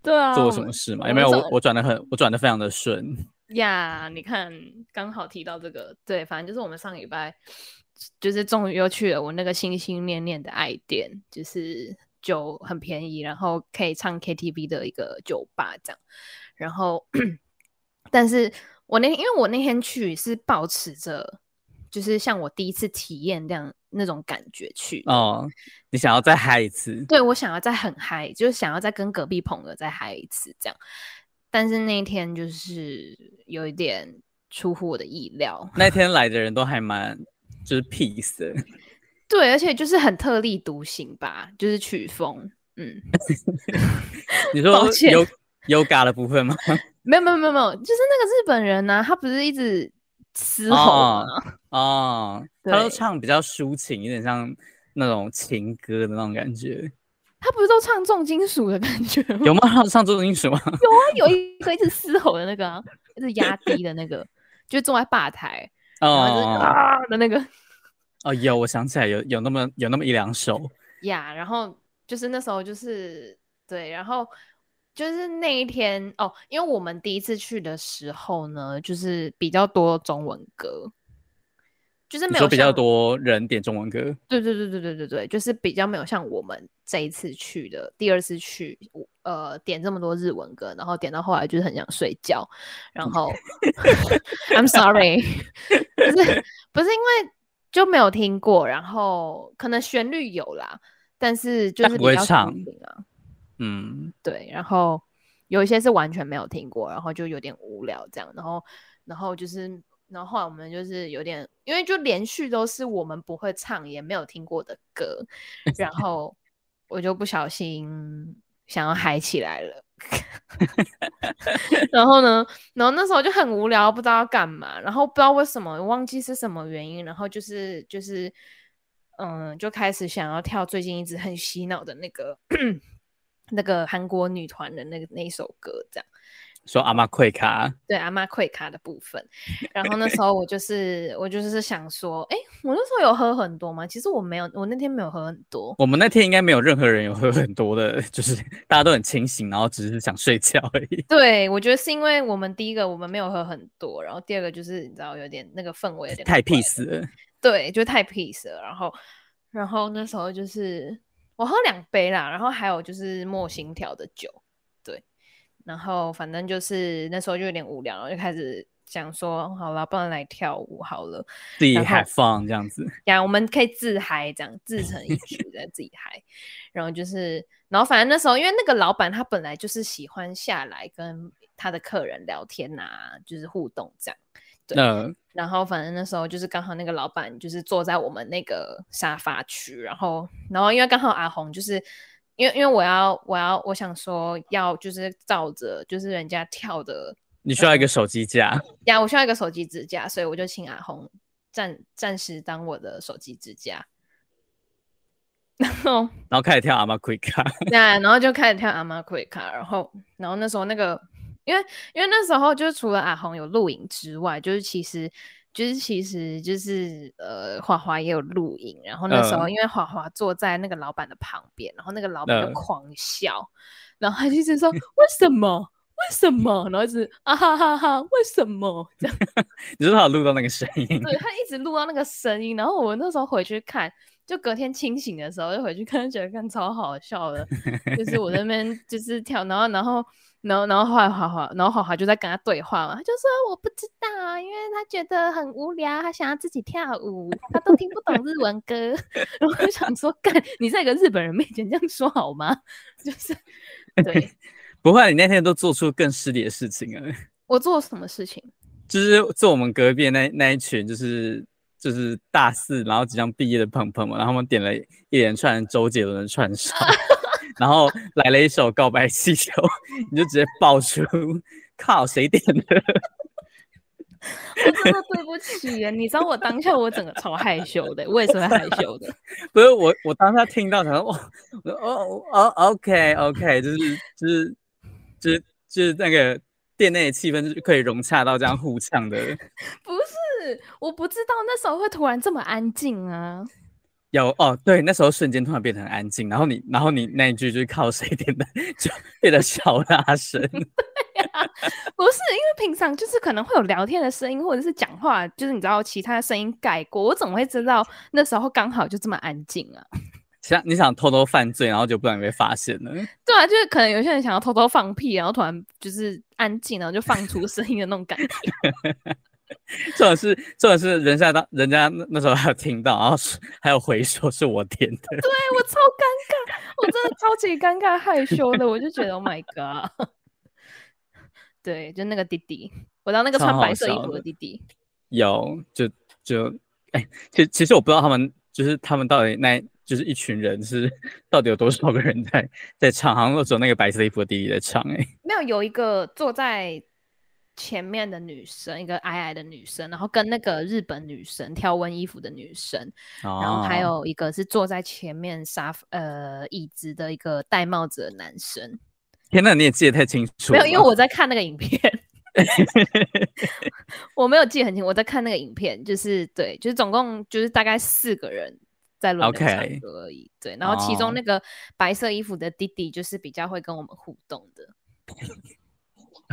[SPEAKER 3] 对啊，
[SPEAKER 2] 做什么事嘛？有没有我我转的很，我转的非常的顺
[SPEAKER 3] 呀。Yeah, 你看，刚好提到这个，对，反正就是我们上礼拜就是终于又去了我那个心心念念的爱店，就是酒很便宜，然后可以唱 KTV 的一个酒吧这样。然后，但是我那天因为我那天去是保持着。就是像我第一次体验这样那种感觉去
[SPEAKER 2] 哦，你想要再嗨一次？
[SPEAKER 3] 对，我想要再很嗨，就是想要再跟隔壁朋友再嗨一次这样。但是那一天就是有一点出乎我的意料。
[SPEAKER 2] 那天来的人都还蛮就是 peace 的，
[SPEAKER 3] 对，而且就是很特立独行吧，就是曲风。嗯，
[SPEAKER 2] 你说有有 Yoga 的部分吗？
[SPEAKER 3] 没有没有没有没有，就是那个日本人呢、啊，他不是一直。嘶吼啊！
[SPEAKER 2] 哦，哦他都唱比较抒情，有点像那种情歌的那种感觉。
[SPEAKER 3] 他不是都唱重金属的感觉吗？
[SPEAKER 2] 有吗？他唱重金属吗？
[SPEAKER 3] 有啊，有一个一直嘶吼的那个、啊，一直压低的那个，就坐在吧台哦啊的那个。
[SPEAKER 2] 哦，有，我想起来有有那么有那么一两首
[SPEAKER 3] 呀。Yeah, 然后就是那时候就是对，然后。就是那一天哦，因为我们第一次去的时候呢，就是比较多中文歌，就是没有
[SPEAKER 2] 比较多人点中文歌。
[SPEAKER 3] 对对对对对对对，就是比较没有像我们这一次去的第二次去，呃，点这么多日文歌，然后点到后来就是很想睡觉，然后 I'm sorry，不是不是因为就没有听过，然后可能旋律有啦，但是就是比较唱啊。
[SPEAKER 2] 嗯，
[SPEAKER 3] 对，然后有一些是完全没有听过，然后就有点无聊这样，然后，然后就是，然后后来我们就是有点，因为就连续都是我们不会唱也没有听过的歌，然后 我就不小心想要嗨起来了，然后呢，然后那时候就很无聊，不知道要干嘛，然后不知道为什么，忘记是什么原因，然后就是就是，嗯，就开始想要跳最近一直很洗脑的那个。那个韩国女团的那个那一首歌，这样
[SPEAKER 2] 说阿妈溃卡，
[SPEAKER 3] 对阿妈溃卡的部分。然后那时候我就是我就是想说，哎，我那时候有喝很多吗？其实我没有，我那天没有喝很多。
[SPEAKER 2] 我们那天应该没有任何人有喝很多的，就是 大家都很清醒，然后只是想睡觉而已。
[SPEAKER 3] 对，我觉得是因为我们第一个我们没有喝很多，然后第二个就是你知道有点那个氛围有点
[SPEAKER 2] 太 peace 了，
[SPEAKER 3] 对，就太 peace 了。然后然后那时候就是。我喝两杯啦，然后还有就是莫心调的酒，对，然后反正就是那时候就有点无聊，然后就开始想说，好了，不然来跳舞好了，
[SPEAKER 2] 自己嗨放这样子，
[SPEAKER 3] 呀，我们可以自嗨这样，自成一曲 在自己嗨，然后就是，然后反正那时候因为那个老板他本来就是喜欢下来跟他的客人聊天啊，就是互动这样。嗯，然后反正那时候就是刚好那个老板就是坐在我们那个沙发区，然后然后因为刚好阿红就是因为因为我要我要我想说要就是照着就是人家跳的，
[SPEAKER 2] 你需要一个手机架
[SPEAKER 3] 呀，我需要一个手机支架，所以我就请阿红暂暂时当我的手机支架，然后
[SPEAKER 2] 然后开始跳阿妈奎卡，
[SPEAKER 3] 对，然后就开始跳阿妈奎卡，然后然后那时候那个。因为因为那时候就是除了阿红有录影之外，就是其实就是其实就是呃华华也有录影，然后那时候因为华华坐在那个老板的旁边，然后那个老板就狂笑，然后他就一直说为什么为什么，然后一直啊哈哈哈为什么这样？
[SPEAKER 2] 你说他有录到那个声音？
[SPEAKER 3] 对，他一直录到那个声音，然后我那时候回去看，就隔天清醒的时候就回去看，觉得看超好笑的，就是我那边就是跳，然后然后。然后，然后后来华华，然后华华就在跟他对话嘛，他就说我不知道，因为他觉得很无聊，他想要自己跳舞，他都听不懂日文歌。然后我想说，干，你在一个日本人面前这样说好吗？就是，对，
[SPEAKER 2] 不会，你那天都做出更失礼的事情啊。
[SPEAKER 3] 我做什么事情？
[SPEAKER 2] 就是做我们隔壁那那一群，就是就是大四，然后即将毕业的朋朋们，然后他们点了一连串周杰伦的串烧。然后来了一首《告白气球》，你就直接爆出，靠，谁点的？
[SPEAKER 3] 我真的对不起耶，你知道我当下我整个超害羞的，我也是会害羞的。
[SPEAKER 2] 不是我，我当下听到，想说哇，哦哦，OK OK，就是就是就是就是那个店内的气氛是可以融洽到这样互呛的。
[SPEAKER 3] 不是，我不知道那时候会突然这么安静啊。
[SPEAKER 2] 有哦，对，那时候瞬间突然变成安静，然后你，然后你那一句就是靠谁点的，就变得小大声。对
[SPEAKER 3] 呀、啊，不是因为平常就是可能会有聊天的声音，或者是讲话，就是你知道其他的声音盖过，我怎么会知道那时候刚好就这么安静啊？
[SPEAKER 2] 想你想偷偷犯罪，然后就不然被发现了。
[SPEAKER 3] 对啊，就是可能有些人想要偷偷放屁，然后突然就是安静，然后就放出声音的那种感觉。
[SPEAKER 2] 重点是，重点是人家当人家那时候还有听到，然后还有回说是我点的。
[SPEAKER 3] 对，我超尴尬，我真的超级尴尬害羞的，我就觉得 Oh my God。对，就那个弟弟，我当那个穿白色衣服的弟弟。
[SPEAKER 2] 有，就就哎，其、欸、其实我不知道他们就是他们到底那就是一群人是到底有多少个人在在唱，好像只有那个白色衣服的弟弟在唱哎、欸。
[SPEAKER 3] 没有，有一个坐在。前面的女生，一个矮矮的女生，然后跟那个日本女生条纹衣服的女生，哦，然后还有一个是坐在前面沙呃椅子的一个戴帽子的男生。
[SPEAKER 2] 天哪，你也记得太清楚？没
[SPEAKER 3] 有，因为我在看那个影片，我没有记很清。我在看那个影片，就是对，就是总共就是大概四个人在轮流唱歌而已。对，然后其中那个白色衣服的弟弟就是比较会跟我们互动的。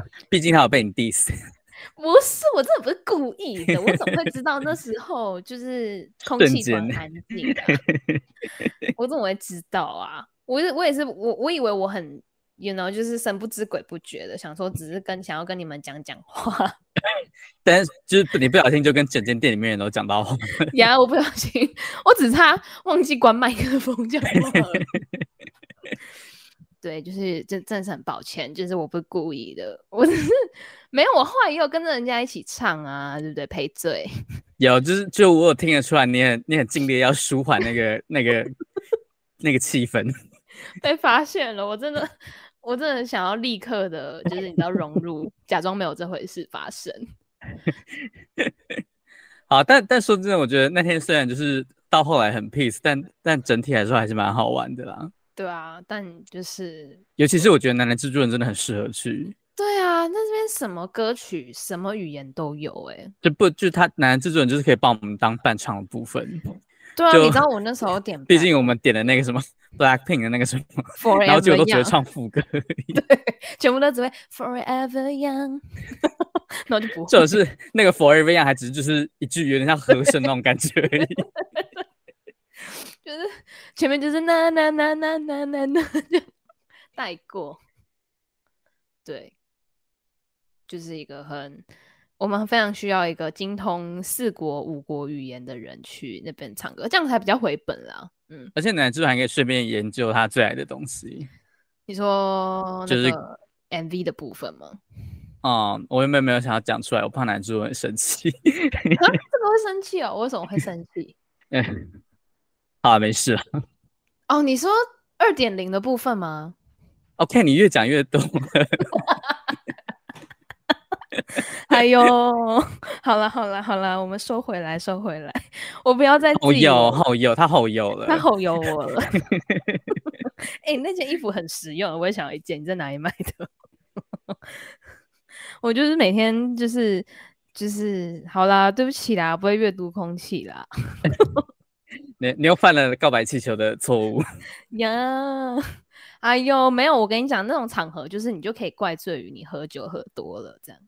[SPEAKER 2] 毕竟他有被你 diss，
[SPEAKER 3] 不是，我真的不是故意的，我怎么会知道那时候就是空气很安静、的？我怎么会知道啊？我我也是，我我以为我很，you know，就是神不知鬼不觉的，想说只是跟想要跟你们讲讲话，
[SPEAKER 2] 但是就是你不小心就跟整间店里面人都讲到话，
[SPEAKER 3] 呀、yeah，我不小心，我只差忘记关麦克风就好了。对，就是真真的是很抱歉，就是我不是故意的，我只是没有，我后来也有跟着人家一起唱啊，对不对？赔罪
[SPEAKER 2] 有，就是就我有听得出来，你很你很尽力要舒缓那个那个那个气氛，
[SPEAKER 3] 被发现了，我真的我真的想要立刻的，就是你知道融入，假装没有这回事发生。
[SPEAKER 2] 好，但但说真的，我觉得那天虽然就是到后来很 peace，但但整体来说还是蛮好玩的啦。
[SPEAKER 3] 对啊，但就是，
[SPEAKER 2] 尤其是我觉得男男制作人真的很适合去。
[SPEAKER 3] 对啊，那边什么歌曲、什么语言都有哎、欸，
[SPEAKER 2] 就不就他男男制作人就是可以帮我们当伴唱的部分。
[SPEAKER 3] 对啊，你知道我那时候点，
[SPEAKER 2] 毕竟我们点的那个什么 Blackpink 的那个什么，Forever 然后结果都只会唱副歌，
[SPEAKER 3] 对，全部都只会 Forever Young，然后就不会，
[SPEAKER 2] 就是那个 Forever Young 还只是就是一句有点像和声那种感觉而已。
[SPEAKER 3] 就是前面就是那那那那那那那就带过，对，就是一个很我们非常需要一个精通四国五国语言的人去那边唱歌，这样才比较回本啦。嗯，
[SPEAKER 2] 而且男主还可以顺便研究他最爱的东西。
[SPEAKER 3] 你说就是 MV 的部分吗？
[SPEAKER 2] 嗯，我原本没有想要讲出来，我怕男主很生气。
[SPEAKER 3] 这个会生气哦？我为什么会生气？
[SPEAKER 2] 嗯。啊，没事了。
[SPEAKER 3] 哦，你说二点零的部分吗
[SPEAKER 2] ？OK，你越讲越多。
[SPEAKER 3] 哎呦，好了好了好了，我们收回来收回来，我不要再自己
[SPEAKER 2] 好油好油，他好油了，
[SPEAKER 3] 他好油我了。哎、欸，那件衣服很实用，我也想要一件。你在哪里买的？我就是每天就是就是好啦，对不起啦，不会阅读空气啦。
[SPEAKER 2] 你你又犯了告白气球的错误
[SPEAKER 3] 呀！哎呦，没有，我跟你讲，那种场合就是你就可以怪罪于你喝酒喝多了这样。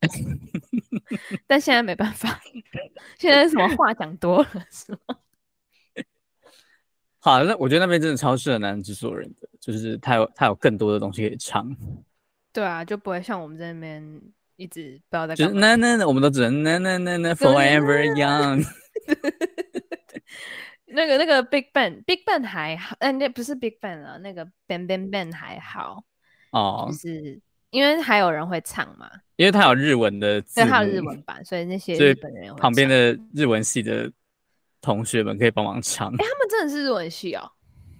[SPEAKER 3] 但现在没办法，现在什么话讲多了是吗？
[SPEAKER 2] 好，那我觉得那边真的超适合男人制作人的，就是他有他有更多的东西可以唱。
[SPEAKER 3] 对啊，就不会像我们在那边一直不知道在干嘛。
[SPEAKER 2] 就是那那那，我们都只能那那那那 forever young。
[SPEAKER 3] 那个那个 Big Bang，Big Bang 还好，哎，那不是 Big Bang 了，那个 Bang Bang Bang 还好
[SPEAKER 2] 哦，
[SPEAKER 3] 就是因为还有人会唱嘛，
[SPEAKER 2] 因为他有日文的，
[SPEAKER 3] 对，他有日文版，所以那些日本人
[SPEAKER 2] 旁边的日文系的同学们可以帮忙唱。
[SPEAKER 3] 哎，他们真的是日文系哦？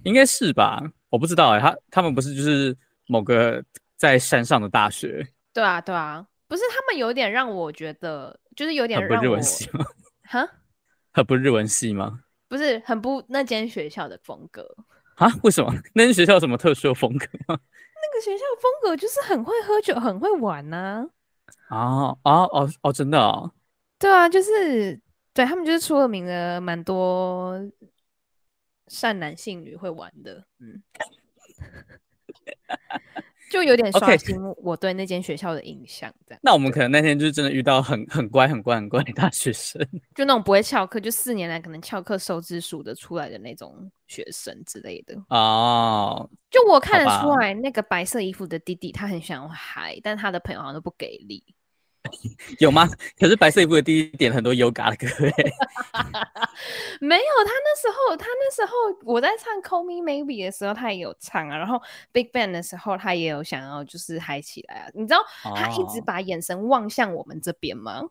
[SPEAKER 2] 应该是吧？我不知道哎、欸，他他们不是就是某个在山上的大学？
[SPEAKER 3] 对啊，对啊，不是他们有点让我觉得，就是有点让我
[SPEAKER 2] 很不日文系吗？
[SPEAKER 3] 哈，
[SPEAKER 2] 很不日文系吗？
[SPEAKER 3] 不是很不那间学校的风格
[SPEAKER 2] 啊？为什么 那间学校有什么特殊的风格吗？
[SPEAKER 3] 那个学校的风格就是很会喝酒，很会玩呐、啊。
[SPEAKER 2] 哦哦哦哦，真的哦。
[SPEAKER 3] 对啊，就是对他们就是出了名的蛮多善男信女会玩的，嗯。就有点刷新我对那间学校的印象，这样。Okay.
[SPEAKER 2] 那我们可能那天就是真的遇到很很乖、很乖、很乖的大学生，
[SPEAKER 3] 就那种不会翘课，就四年来可能翘课手指数的出来的那种学生之类的。
[SPEAKER 2] 哦，
[SPEAKER 3] 就我看得出来，那个白色衣服的弟弟他很想嗨，但他的朋友好像都不给力。
[SPEAKER 2] 有吗？可是白色衣服的第一点很多 Yoga 的歌诶。
[SPEAKER 3] 没有，他那时候，他那时候我在唱 Call Me Maybe 的时候，他也有唱啊。然后 Big Bang 的时候，他也有想要就是嗨起来啊。你知道他一直把眼神望向我们这边吗？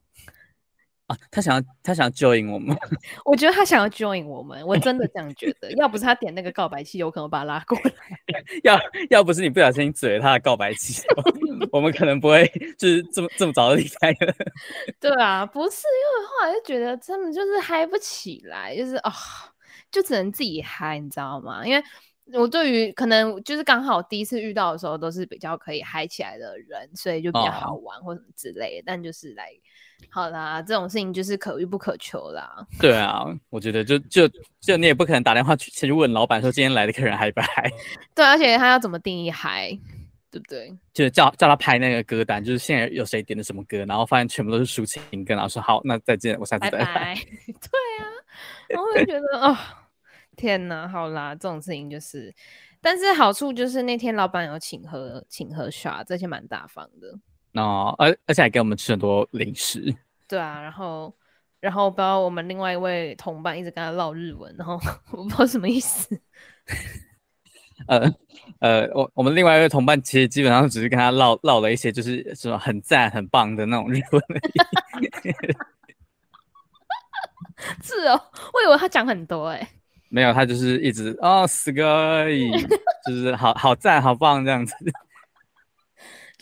[SPEAKER 2] 啊，他想要他想要 join 我们，
[SPEAKER 3] 我觉得他想要 join 我们，我真的这样觉得。要不是他点那个告白气，有可能把他拉过来。
[SPEAKER 2] 要要不是你不小心嘴了他的告白气，我们可能不会就是这么这么早就离开了。
[SPEAKER 3] 对啊，不是，因为后来就觉得真的就是嗨不起来，就是啊、哦，就只能自己嗨，你知道吗？因为我对于可能就是刚好第一次遇到的时候，都是比较可以嗨起来的人，所以就比较好玩或什么之类的。哦、但就是来。好啦，这种事情就是可遇不可求啦。对
[SPEAKER 2] 啊，我觉得就就就你也不可能打电话去去问老板说今天来的客人嗨不嗨？
[SPEAKER 3] 对，而且他要怎么定义嗨，对不对？
[SPEAKER 2] 就是叫叫他拍那个歌单，就是现在有谁点的什么歌，然后发现全部都是抒情歌，然后说好，那再见，我下次再来。拜 拜
[SPEAKER 3] 对啊，然后我就觉得哦，天哪，好啦，这种事情就是，但是好处就是那天老板有请喝请喝茶，这些蛮大方的。
[SPEAKER 2] 哦，而而且还给我们吃很多零食。
[SPEAKER 3] 对啊，然后然后不知道我们另外一位同伴一直跟他唠日文，然后我不知道什么意思。
[SPEAKER 2] 呃呃，我我们另外一位同伴其实基本上只是跟他唠唠了一些，就是什么很赞很棒的那种日文而已。
[SPEAKER 3] 是哦，我以为他讲很多哎、欸。
[SPEAKER 2] 没有，他就是一直哦，すごい，就是好好赞好棒这样子。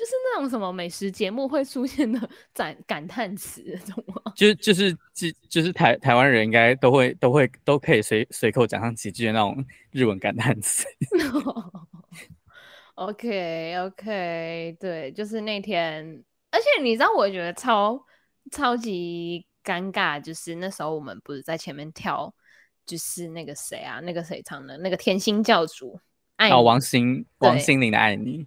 [SPEAKER 3] 就是那种什么美食节目会出现的 赞感叹词，懂吗？
[SPEAKER 2] 就就是就就是台台湾人应该都会都会都可以随随口讲上几句那种 日文感叹词。
[SPEAKER 3] OK OK，对，就是那天，而且你知道，我觉得超超级尴尬，就是那时候我们不是在前面跳，就是那个谁啊，那个谁唱的，那个甜心教主，爱
[SPEAKER 2] 哦，王心王心凌的爱你。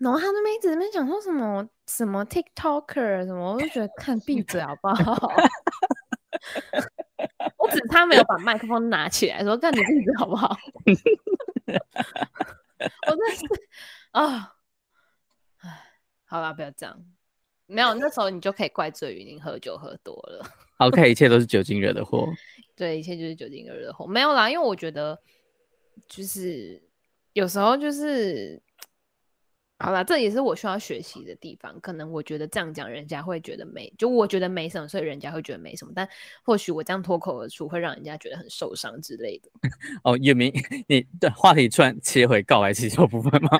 [SPEAKER 3] 然后他那边一直在那边讲说什么什么 TikToker 什么，我就觉得看闭嘴好不好？我只他没有把麦克风拿起来说看你闭嘴好不好？我真的是啊，唉，好啦，不要这样。没有，那时候你就可以怪罪于你喝酒喝多了。
[SPEAKER 2] OK，一切都是酒精惹的祸。
[SPEAKER 3] 对，一切就是酒精惹的祸。没有啦，因为我觉得就是有时候就是。好了，这也是我需要学习的地方。可能我觉得这样讲，人家会觉得没，就我觉得没什么，所以人家会觉得没什么。但或许我这样脱口而出，会让人家觉得很受伤之类的。
[SPEAKER 2] 哦，月明，你的话题突然切回告白气球部分吗？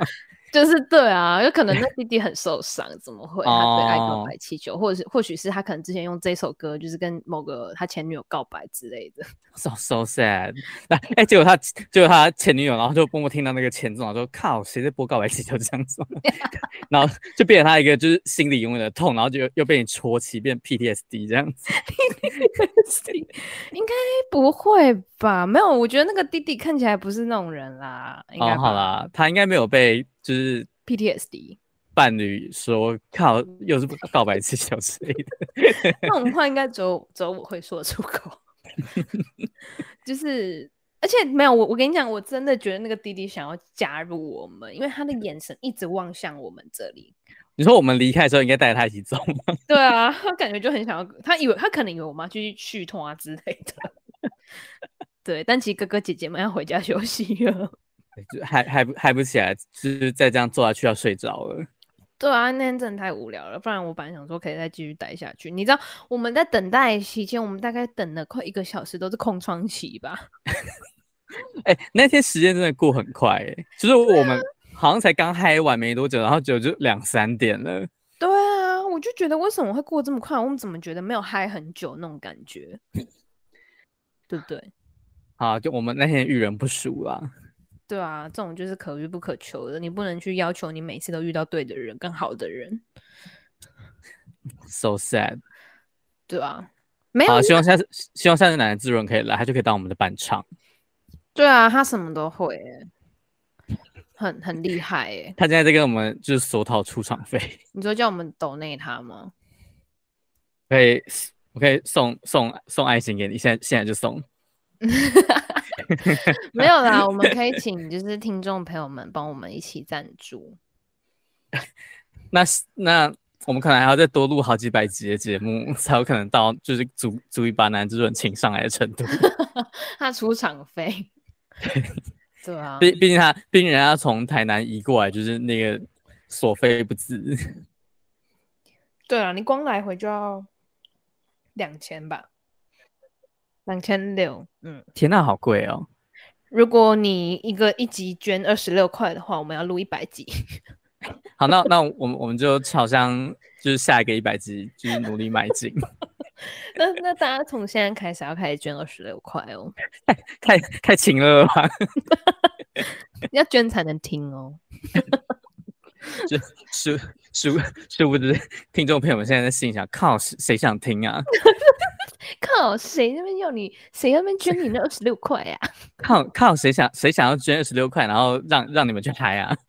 [SPEAKER 3] 就是对啊，有可能那弟弟很受伤，怎么会？他最爱告白气球，或者是或许是他可能之前用这首歌，就是跟某个他前女友告白之类的。
[SPEAKER 2] So so sad。哎、欸，结果他结果他前女友，然后就默默听到那个前奏，说靠，谁在播告白气球这样子？然后就变成他一个就是心里永远的痛，然后就又被你戳起，变 PTSD 这样子。
[SPEAKER 3] PTSD 应该不会吧？没有，我觉得那个弟弟看起来不是那种人啦。
[SPEAKER 2] 哦，好啦，他应该没有被。就是
[SPEAKER 3] PTSD
[SPEAKER 2] 伴侣说靠，又是告白气球之类的，
[SPEAKER 3] 那种话应该只有只有我会说出口。就是，而且没有我，我跟你讲，我真的觉得那个弟弟想要加入我们，因为他的眼神一直望向我们这里。
[SPEAKER 2] 你说我们离开的时候应该带着他一起走吗？
[SPEAKER 3] 对啊，他感觉就很想要，他以为他可能以为我们要去续摊啊之类的。对，但其实哥哥姐姐们要回家休息了。
[SPEAKER 2] 就嗨嗨不嗨不起来，就是再这样坐下去要睡着了。
[SPEAKER 3] 对啊，那天真的太无聊了，不然我本来想说可以再继续待下去。你知道我们在等待期间，我们大概等了快一个小时，都是空窗期吧？
[SPEAKER 2] 哎、欸，那天时间真的过很快、欸，哎，就是我们好像才刚嗨完没多久，然后就就两三点了。
[SPEAKER 3] 对啊，我就觉得为什么会过这么快？我们怎么觉得没有嗨很久那种感觉？对不对？
[SPEAKER 2] 好，就我们那天遇人不淑啦。
[SPEAKER 3] 对啊，这种就是可遇不可求的，你不能去要求你每次都遇到对的人、更好的人。
[SPEAKER 2] So sad。
[SPEAKER 3] 对啊，没有。
[SPEAKER 2] 好，希望下次希望下次奶奶自润可以来，他就可以当我们的伴唱。
[SPEAKER 3] 对啊，他什么都会，很很厉害哎。
[SPEAKER 2] 他现在在跟我们就是索讨出场费。
[SPEAKER 3] 你说叫我们抖内他吗？
[SPEAKER 2] 可以，我可以送送送爱心给你，现在现在就送。
[SPEAKER 3] 没有啦，我们可以请就是听众朋友们帮我们一起赞助。
[SPEAKER 2] 那那我们可能还要再多录好几百集的节目，才有可能到就是足足以把男之润请上来的程度。
[SPEAKER 3] 他出场费，对啊，
[SPEAKER 2] 毕毕竟他毕竟人家从台南移过来，就是那个所费不赀。
[SPEAKER 3] 对啊，你光来回就要两千吧。两千六，嗯，
[SPEAKER 2] 天呐，好贵哦！
[SPEAKER 3] 如果你一个一集捐二十六块的话，我们要录一百集。
[SPEAKER 2] 好，那那我们我们就好像就是下一个一百集，就是努力迈进。
[SPEAKER 3] 那那大家从现在开始要开始捐二十六块哦，
[SPEAKER 2] 太太太勤了吧？
[SPEAKER 3] 要捐才能听哦。
[SPEAKER 2] 就殊殊殊不知，听众朋友们现在在心想：靠，谁想听啊？
[SPEAKER 3] 靠，谁那边要你？谁那边捐你那二十六块呀？
[SPEAKER 2] 靠靠，谁想谁想要捐二十六块，然后让让你们去嗨啊？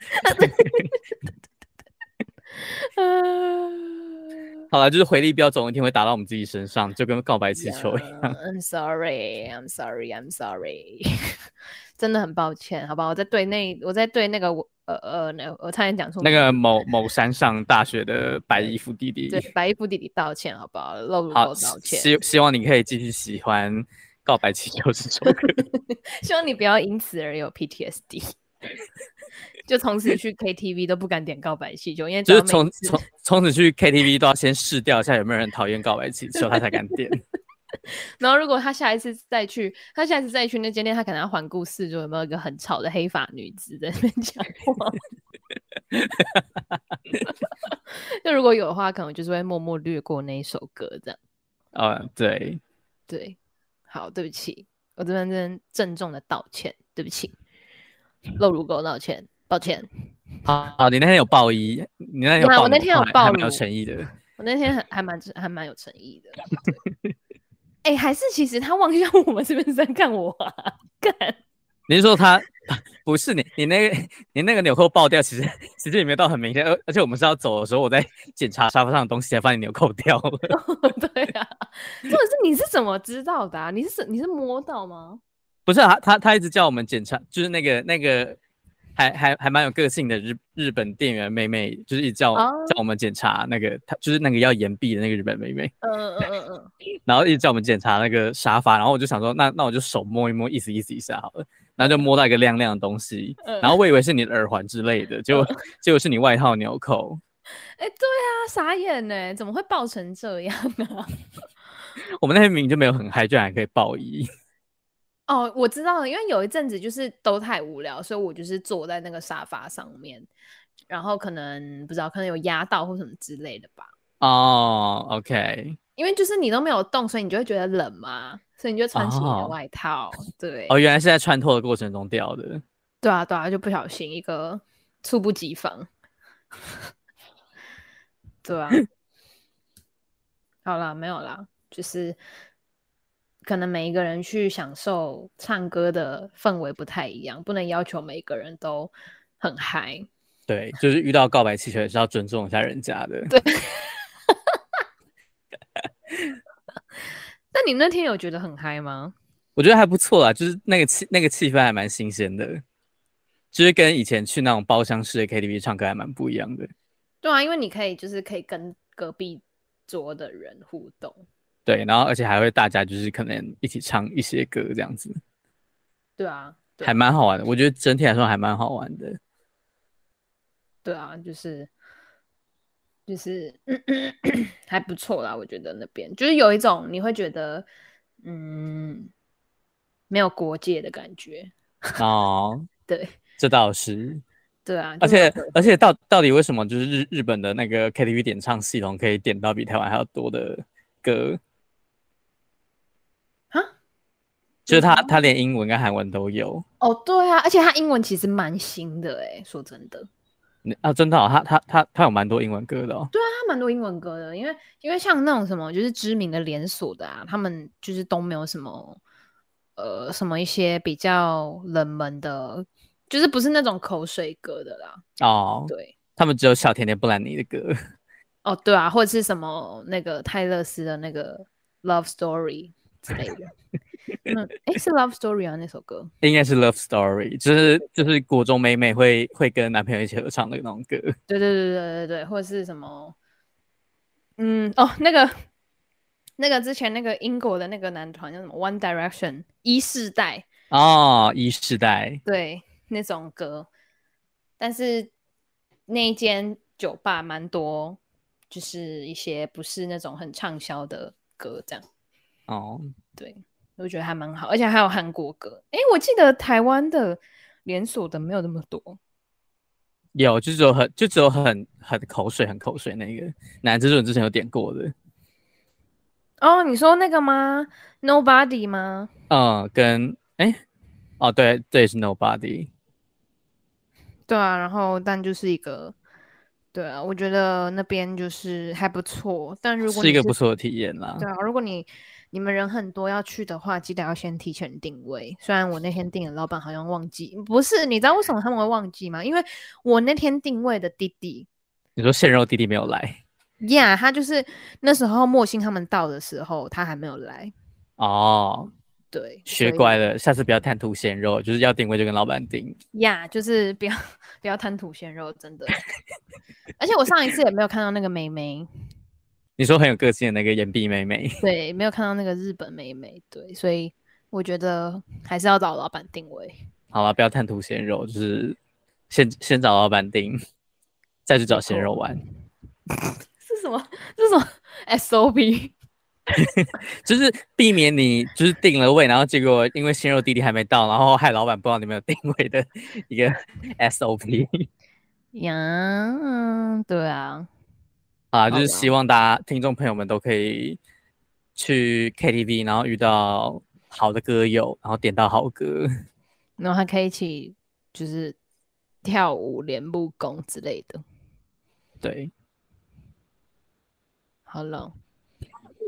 [SPEAKER 2] 好了，就是回力镖总有一天会打到我们自己身上，就跟告白气球一样。
[SPEAKER 3] Yeah, I'm sorry, I'm sorry, I'm sorry，真的很抱歉，好吧？我在对那我在对那个我呃呃，那我差点讲错。
[SPEAKER 2] 那个某某山上大学的白衣服弟弟，
[SPEAKER 3] 对，对白衣服弟弟道歉，好不好？露露道歉。
[SPEAKER 2] 希希望你可以继续喜欢告白气球这首歌，
[SPEAKER 3] 希望你不要因此而有 PTSD。就从此去 KTV 都不敢点告白气球，因为
[SPEAKER 2] 就是从从从此去 KTV 都要先试掉一下有没有人讨厌告白气球，他才敢点。
[SPEAKER 3] 然后如果他下一次再去，他下一次再去那间店，他可能要环顾四周，有没有一个很吵的黑发女子在那边讲话。就如果有的话，可能就是会默默略过那一首歌这样。
[SPEAKER 2] 啊，对
[SPEAKER 3] 对，好，对不起，我这边真郑重的道歉，对不起。露乳沟道歉，抱歉。
[SPEAKER 2] 好，好，你那天有报一，你那天有报，
[SPEAKER 3] 啊，我那天有报，
[SPEAKER 2] 有诚意的。
[SPEAKER 3] 我那天还还蛮还蛮有诚意的。哎、欸，还是其实他望向我们这边在看我啊？干？
[SPEAKER 2] 你是说他 不是你？你那个你那个纽扣爆掉，其实其实也没有到很明显。而而且我们是要走的时候，我在检查沙发上的东西，才发现纽扣掉了。
[SPEAKER 3] 对啊，或者是你是怎么知道的啊？你是你是摸到吗？
[SPEAKER 2] 不是啊，他他一直叫我们检查，就是那个那个还还还蛮有个性的日日本店员妹妹，就是一直叫、oh. 叫我们检查那个，他就是那个要岩壁的那个日本妹妹。嗯嗯嗯嗯。然后一直叫我们检查那个沙发，然后我就想说，那那我就手摸一摸，意思意思一下好了。然后就摸到一个亮亮的东西，uh. 然后我以为是你的耳环之类的，结果、uh. 结果是你外套纽扣。
[SPEAKER 3] 哎、欸，对啊，傻眼呢，怎么会爆成这样呢、啊？
[SPEAKER 2] 我们那天明明就没有很嗨，居然还可以爆衣。
[SPEAKER 3] 哦，我知道了，因为有一阵子就是都太无聊，所以我就是坐在那个沙发上面，然后可能不知道，可能有压到或什么之类的吧。
[SPEAKER 2] 哦，OK，
[SPEAKER 3] 因为就是你都没有动，所以你就会觉得冷嘛，所以你就穿起你的外套。哦、对，
[SPEAKER 2] 哦，原来是在穿脱的过程中掉的。
[SPEAKER 3] 对啊，对啊，就不小心一个猝不及防。对啊，好啦，没有啦，就是。可能每一个人去享受唱歌的氛围不太一样，不能要求每一个人都很嗨。
[SPEAKER 2] 对，就是遇到告白气球也是要尊重一下人家的。
[SPEAKER 3] 对。那你那天有觉得很嗨吗？
[SPEAKER 2] 我觉得还不错啊，就是那个气那个气氛还蛮新鲜的，就是跟以前去那种包厢式的 KTV 唱歌还蛮不一样的。
[SPEAKER 3] 对啊，因为你可以就是可以跟隔壁桌的人互动。
[SPEAKER 2] 对，然后而且还会大家就是可能一起唱一些歌这样子，
[SPEAKER 3] 对啊，对
[SPEAKER 2] 还蛮好玩的。我觉得整体来说还蛮好玩的。
[SPEAKER 3] 对啊，就是就是 还不错啦，我觉得那边就是有一种你会觉得，嗯，没有国界的感觉。
[SPEAKER 2] 哦，
[SPEAKER 3] 对，
[SPEAKER 2] 这倒是。
[SPEAKER 3] 对啊，
[SPEAKER 2] 而且而且到到底为什么就是日日本的那个 KTV 点唱系统可以点到比台湾还要多的歌？
[SPEAKER 3] 啊？
[SPEAKER 2] 就是他他连英文跟韩文都有。
[SPEAKER 3] 哦，对啊，而且他英文其实蛮新的哎，说真的。
[SPEAKER 2] 啊，真的，哦，他他他他有蛮多英文歌的哦。
[SPEAKER 3] 对啊，他蛮多英文歌的，因为因为像那种什么就是知名的连锁的啊，他们就是都没有什么呃什么一些比较冷门的。就是不是那种口水歌的啦。
[SPEAKER 2] 哦，对，他们只有小甜甜布兰妮的歌。
[SPEAKER 3] 哦，对啊，或者是什么那个泰勒斯的那个 Love Story 之类的。嗯，哎，是 Love Story 啊，那首歌
[SPEAKER 2] 应该是 Love Story，就是就是国中美美会会跟男朋友一起合唱的那种歌。
[SPEAKER 3] 对对对对对对，或者是什么，嗯，哦，那个那个之前那个英国的那个男团叫什么 One Direction 一世代。
[SPEAKER 2] 哦，一世代。
[SPEAKER 3] 对。那种歌，但是那间酒吧蛮多，就是一些不是那种很畅销的歌，这样。
[SPEAKER 2] 哦，
[SPEAKER 3] 对，我觉得还蛮好，而且还有韩国歌。哎，我记得台湾的连锁的没有那么多，
[SPEAKER 2] 有，就只有很，就只有很很口水，很口水那个，男之准之前有点过的。
[SPEAKER 3] 哦，你说那个吗？Nobody 吗？
[SPEAKER 2] 嗯，跟哎，哦，对，这也是 Nobody。
[SPEAKER 3] 对啊，然后但就是一个，对啊，我觉得那边就是还不错。但如果是，
[SPEAKER 2] 是一个不错的体验啦。
[SPEAKER 3] 对啊，如果你你们人很多要去的话，记得要先提前定位。虽然我那天订的，老板好像忘记，不是？你知道为什么他们会忘记吗？因为我那天定位的弟弟，
[SPEAKER 2] 你说鲜肉弟弟没有来？
[SPEAKER 3] 呀，yeah, 他就是那时候莫欣他们到的时候，他还没有来。
[SPEAKER 2] 哦。
[SPEAKER 3] 对，
[SPEAKER 2] 学乖了，下次不要贪图鲜肉，就是要定位就跟老板定。
[SPEAKER 3] 呀，yeah, 就是不要 不要贪图鲜肉，真的。而且我上一次也没有看到那个妹妹。
[SPEAKER 2] 你说很有个性的那个岩壁妹妹。
[SPEAKER 3] 对，没有看到那个日本妹妹。对，所以我觉得还是要找老板定位。
[SPEAKER 2] 好了，不要贪图鲜肉，就是先先找老板定，再去找鲜肉玩。
[SPEAKER 3] 是什么？是什么？SOP。
[SPEAKER 2] 就是避免你就是定了位，然后结果因为鲜肉弟弟还没到，然后害老板不知道你没有定位的一个 SOP。
[SPEAKER 3] 呀，对啊，
[SPEAKER 2] 啊，就是希望大家听众朋友们都可以去 KTV，然后遇到好的歌友，然后点到好歌，
[SPEAKER 3] 然后还可以一起就是跳舞、练武功之类的。
[SPEAKER 2] 对，
[SPEAKER 3] 好了。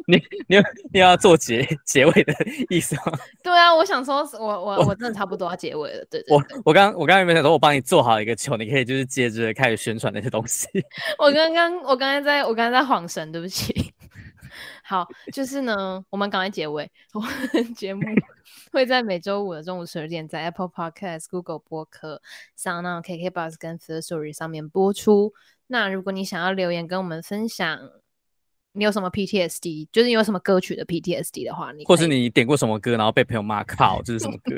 [SPEAKER 2] 你你你要做结结尾的意思吗？
[SPEAKER 3] 对啊，我想说我，我我我真的差不多要结尾了。对，对，对，
[SPEAKER 2] 我我刚我刚刚有没有想说，我帮你做好一个球，你可以就是接着开始宣传那些东西。
[SPEAKER 3] 我刚刚我刚才在我刚才在晃神，对不起。好，就是呢，我们赶快结尾。我们节目会在每周五的中午十二点，在 Apple Podcast、Google 播客、SoundOn、KKBox 跟 Firstory 上面播出。那如果你想要留言跟我们分享，你有什么 PTSD？就是你有什么歌曲的 PTSD 的话，你
[SPEAKER 2] 或是你点过什么歌，然后被朋友骂靠，这是什么歌？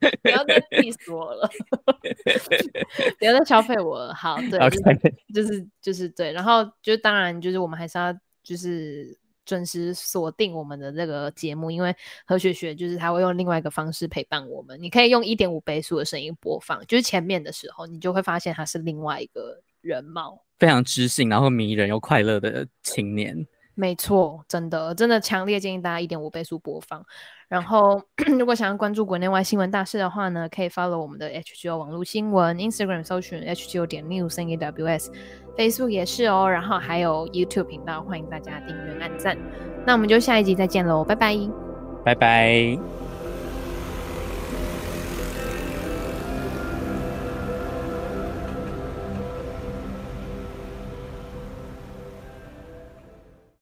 [SPEAKER 3] 不要再 diss 我了，不要再消费我了。好，对
[SPEAKER 2] ，Okay.
[SPEAKER 3] 就是就是就是对，然后就当然就是我们还是要就是准时锁定我们的这个节目，因为何雪雪就是他会用另外一个方式陪伴我们。你可以用一点五倍速的声音播放，就是前面的时候，你就会发现他是另外一个人貌。
[SPEAKER 2] 非常知性，然后迷人又快乐的青年。
[SPEAKER 3] 没错，真的真的强烈建议大家一点五倍速播放。然后，如果想要关注国内外新闻大事的话呢，可以 follow 我们的 HGO 网络新闻，Instagram 搜寻 HGO 点 News N e W S，Facebook 也是哦。然后还有 YouTube 频道，欢迎大家订阅、按赞。那我们就下一集再见喽，拜拜，
[SPEAKER 2] 拜拜。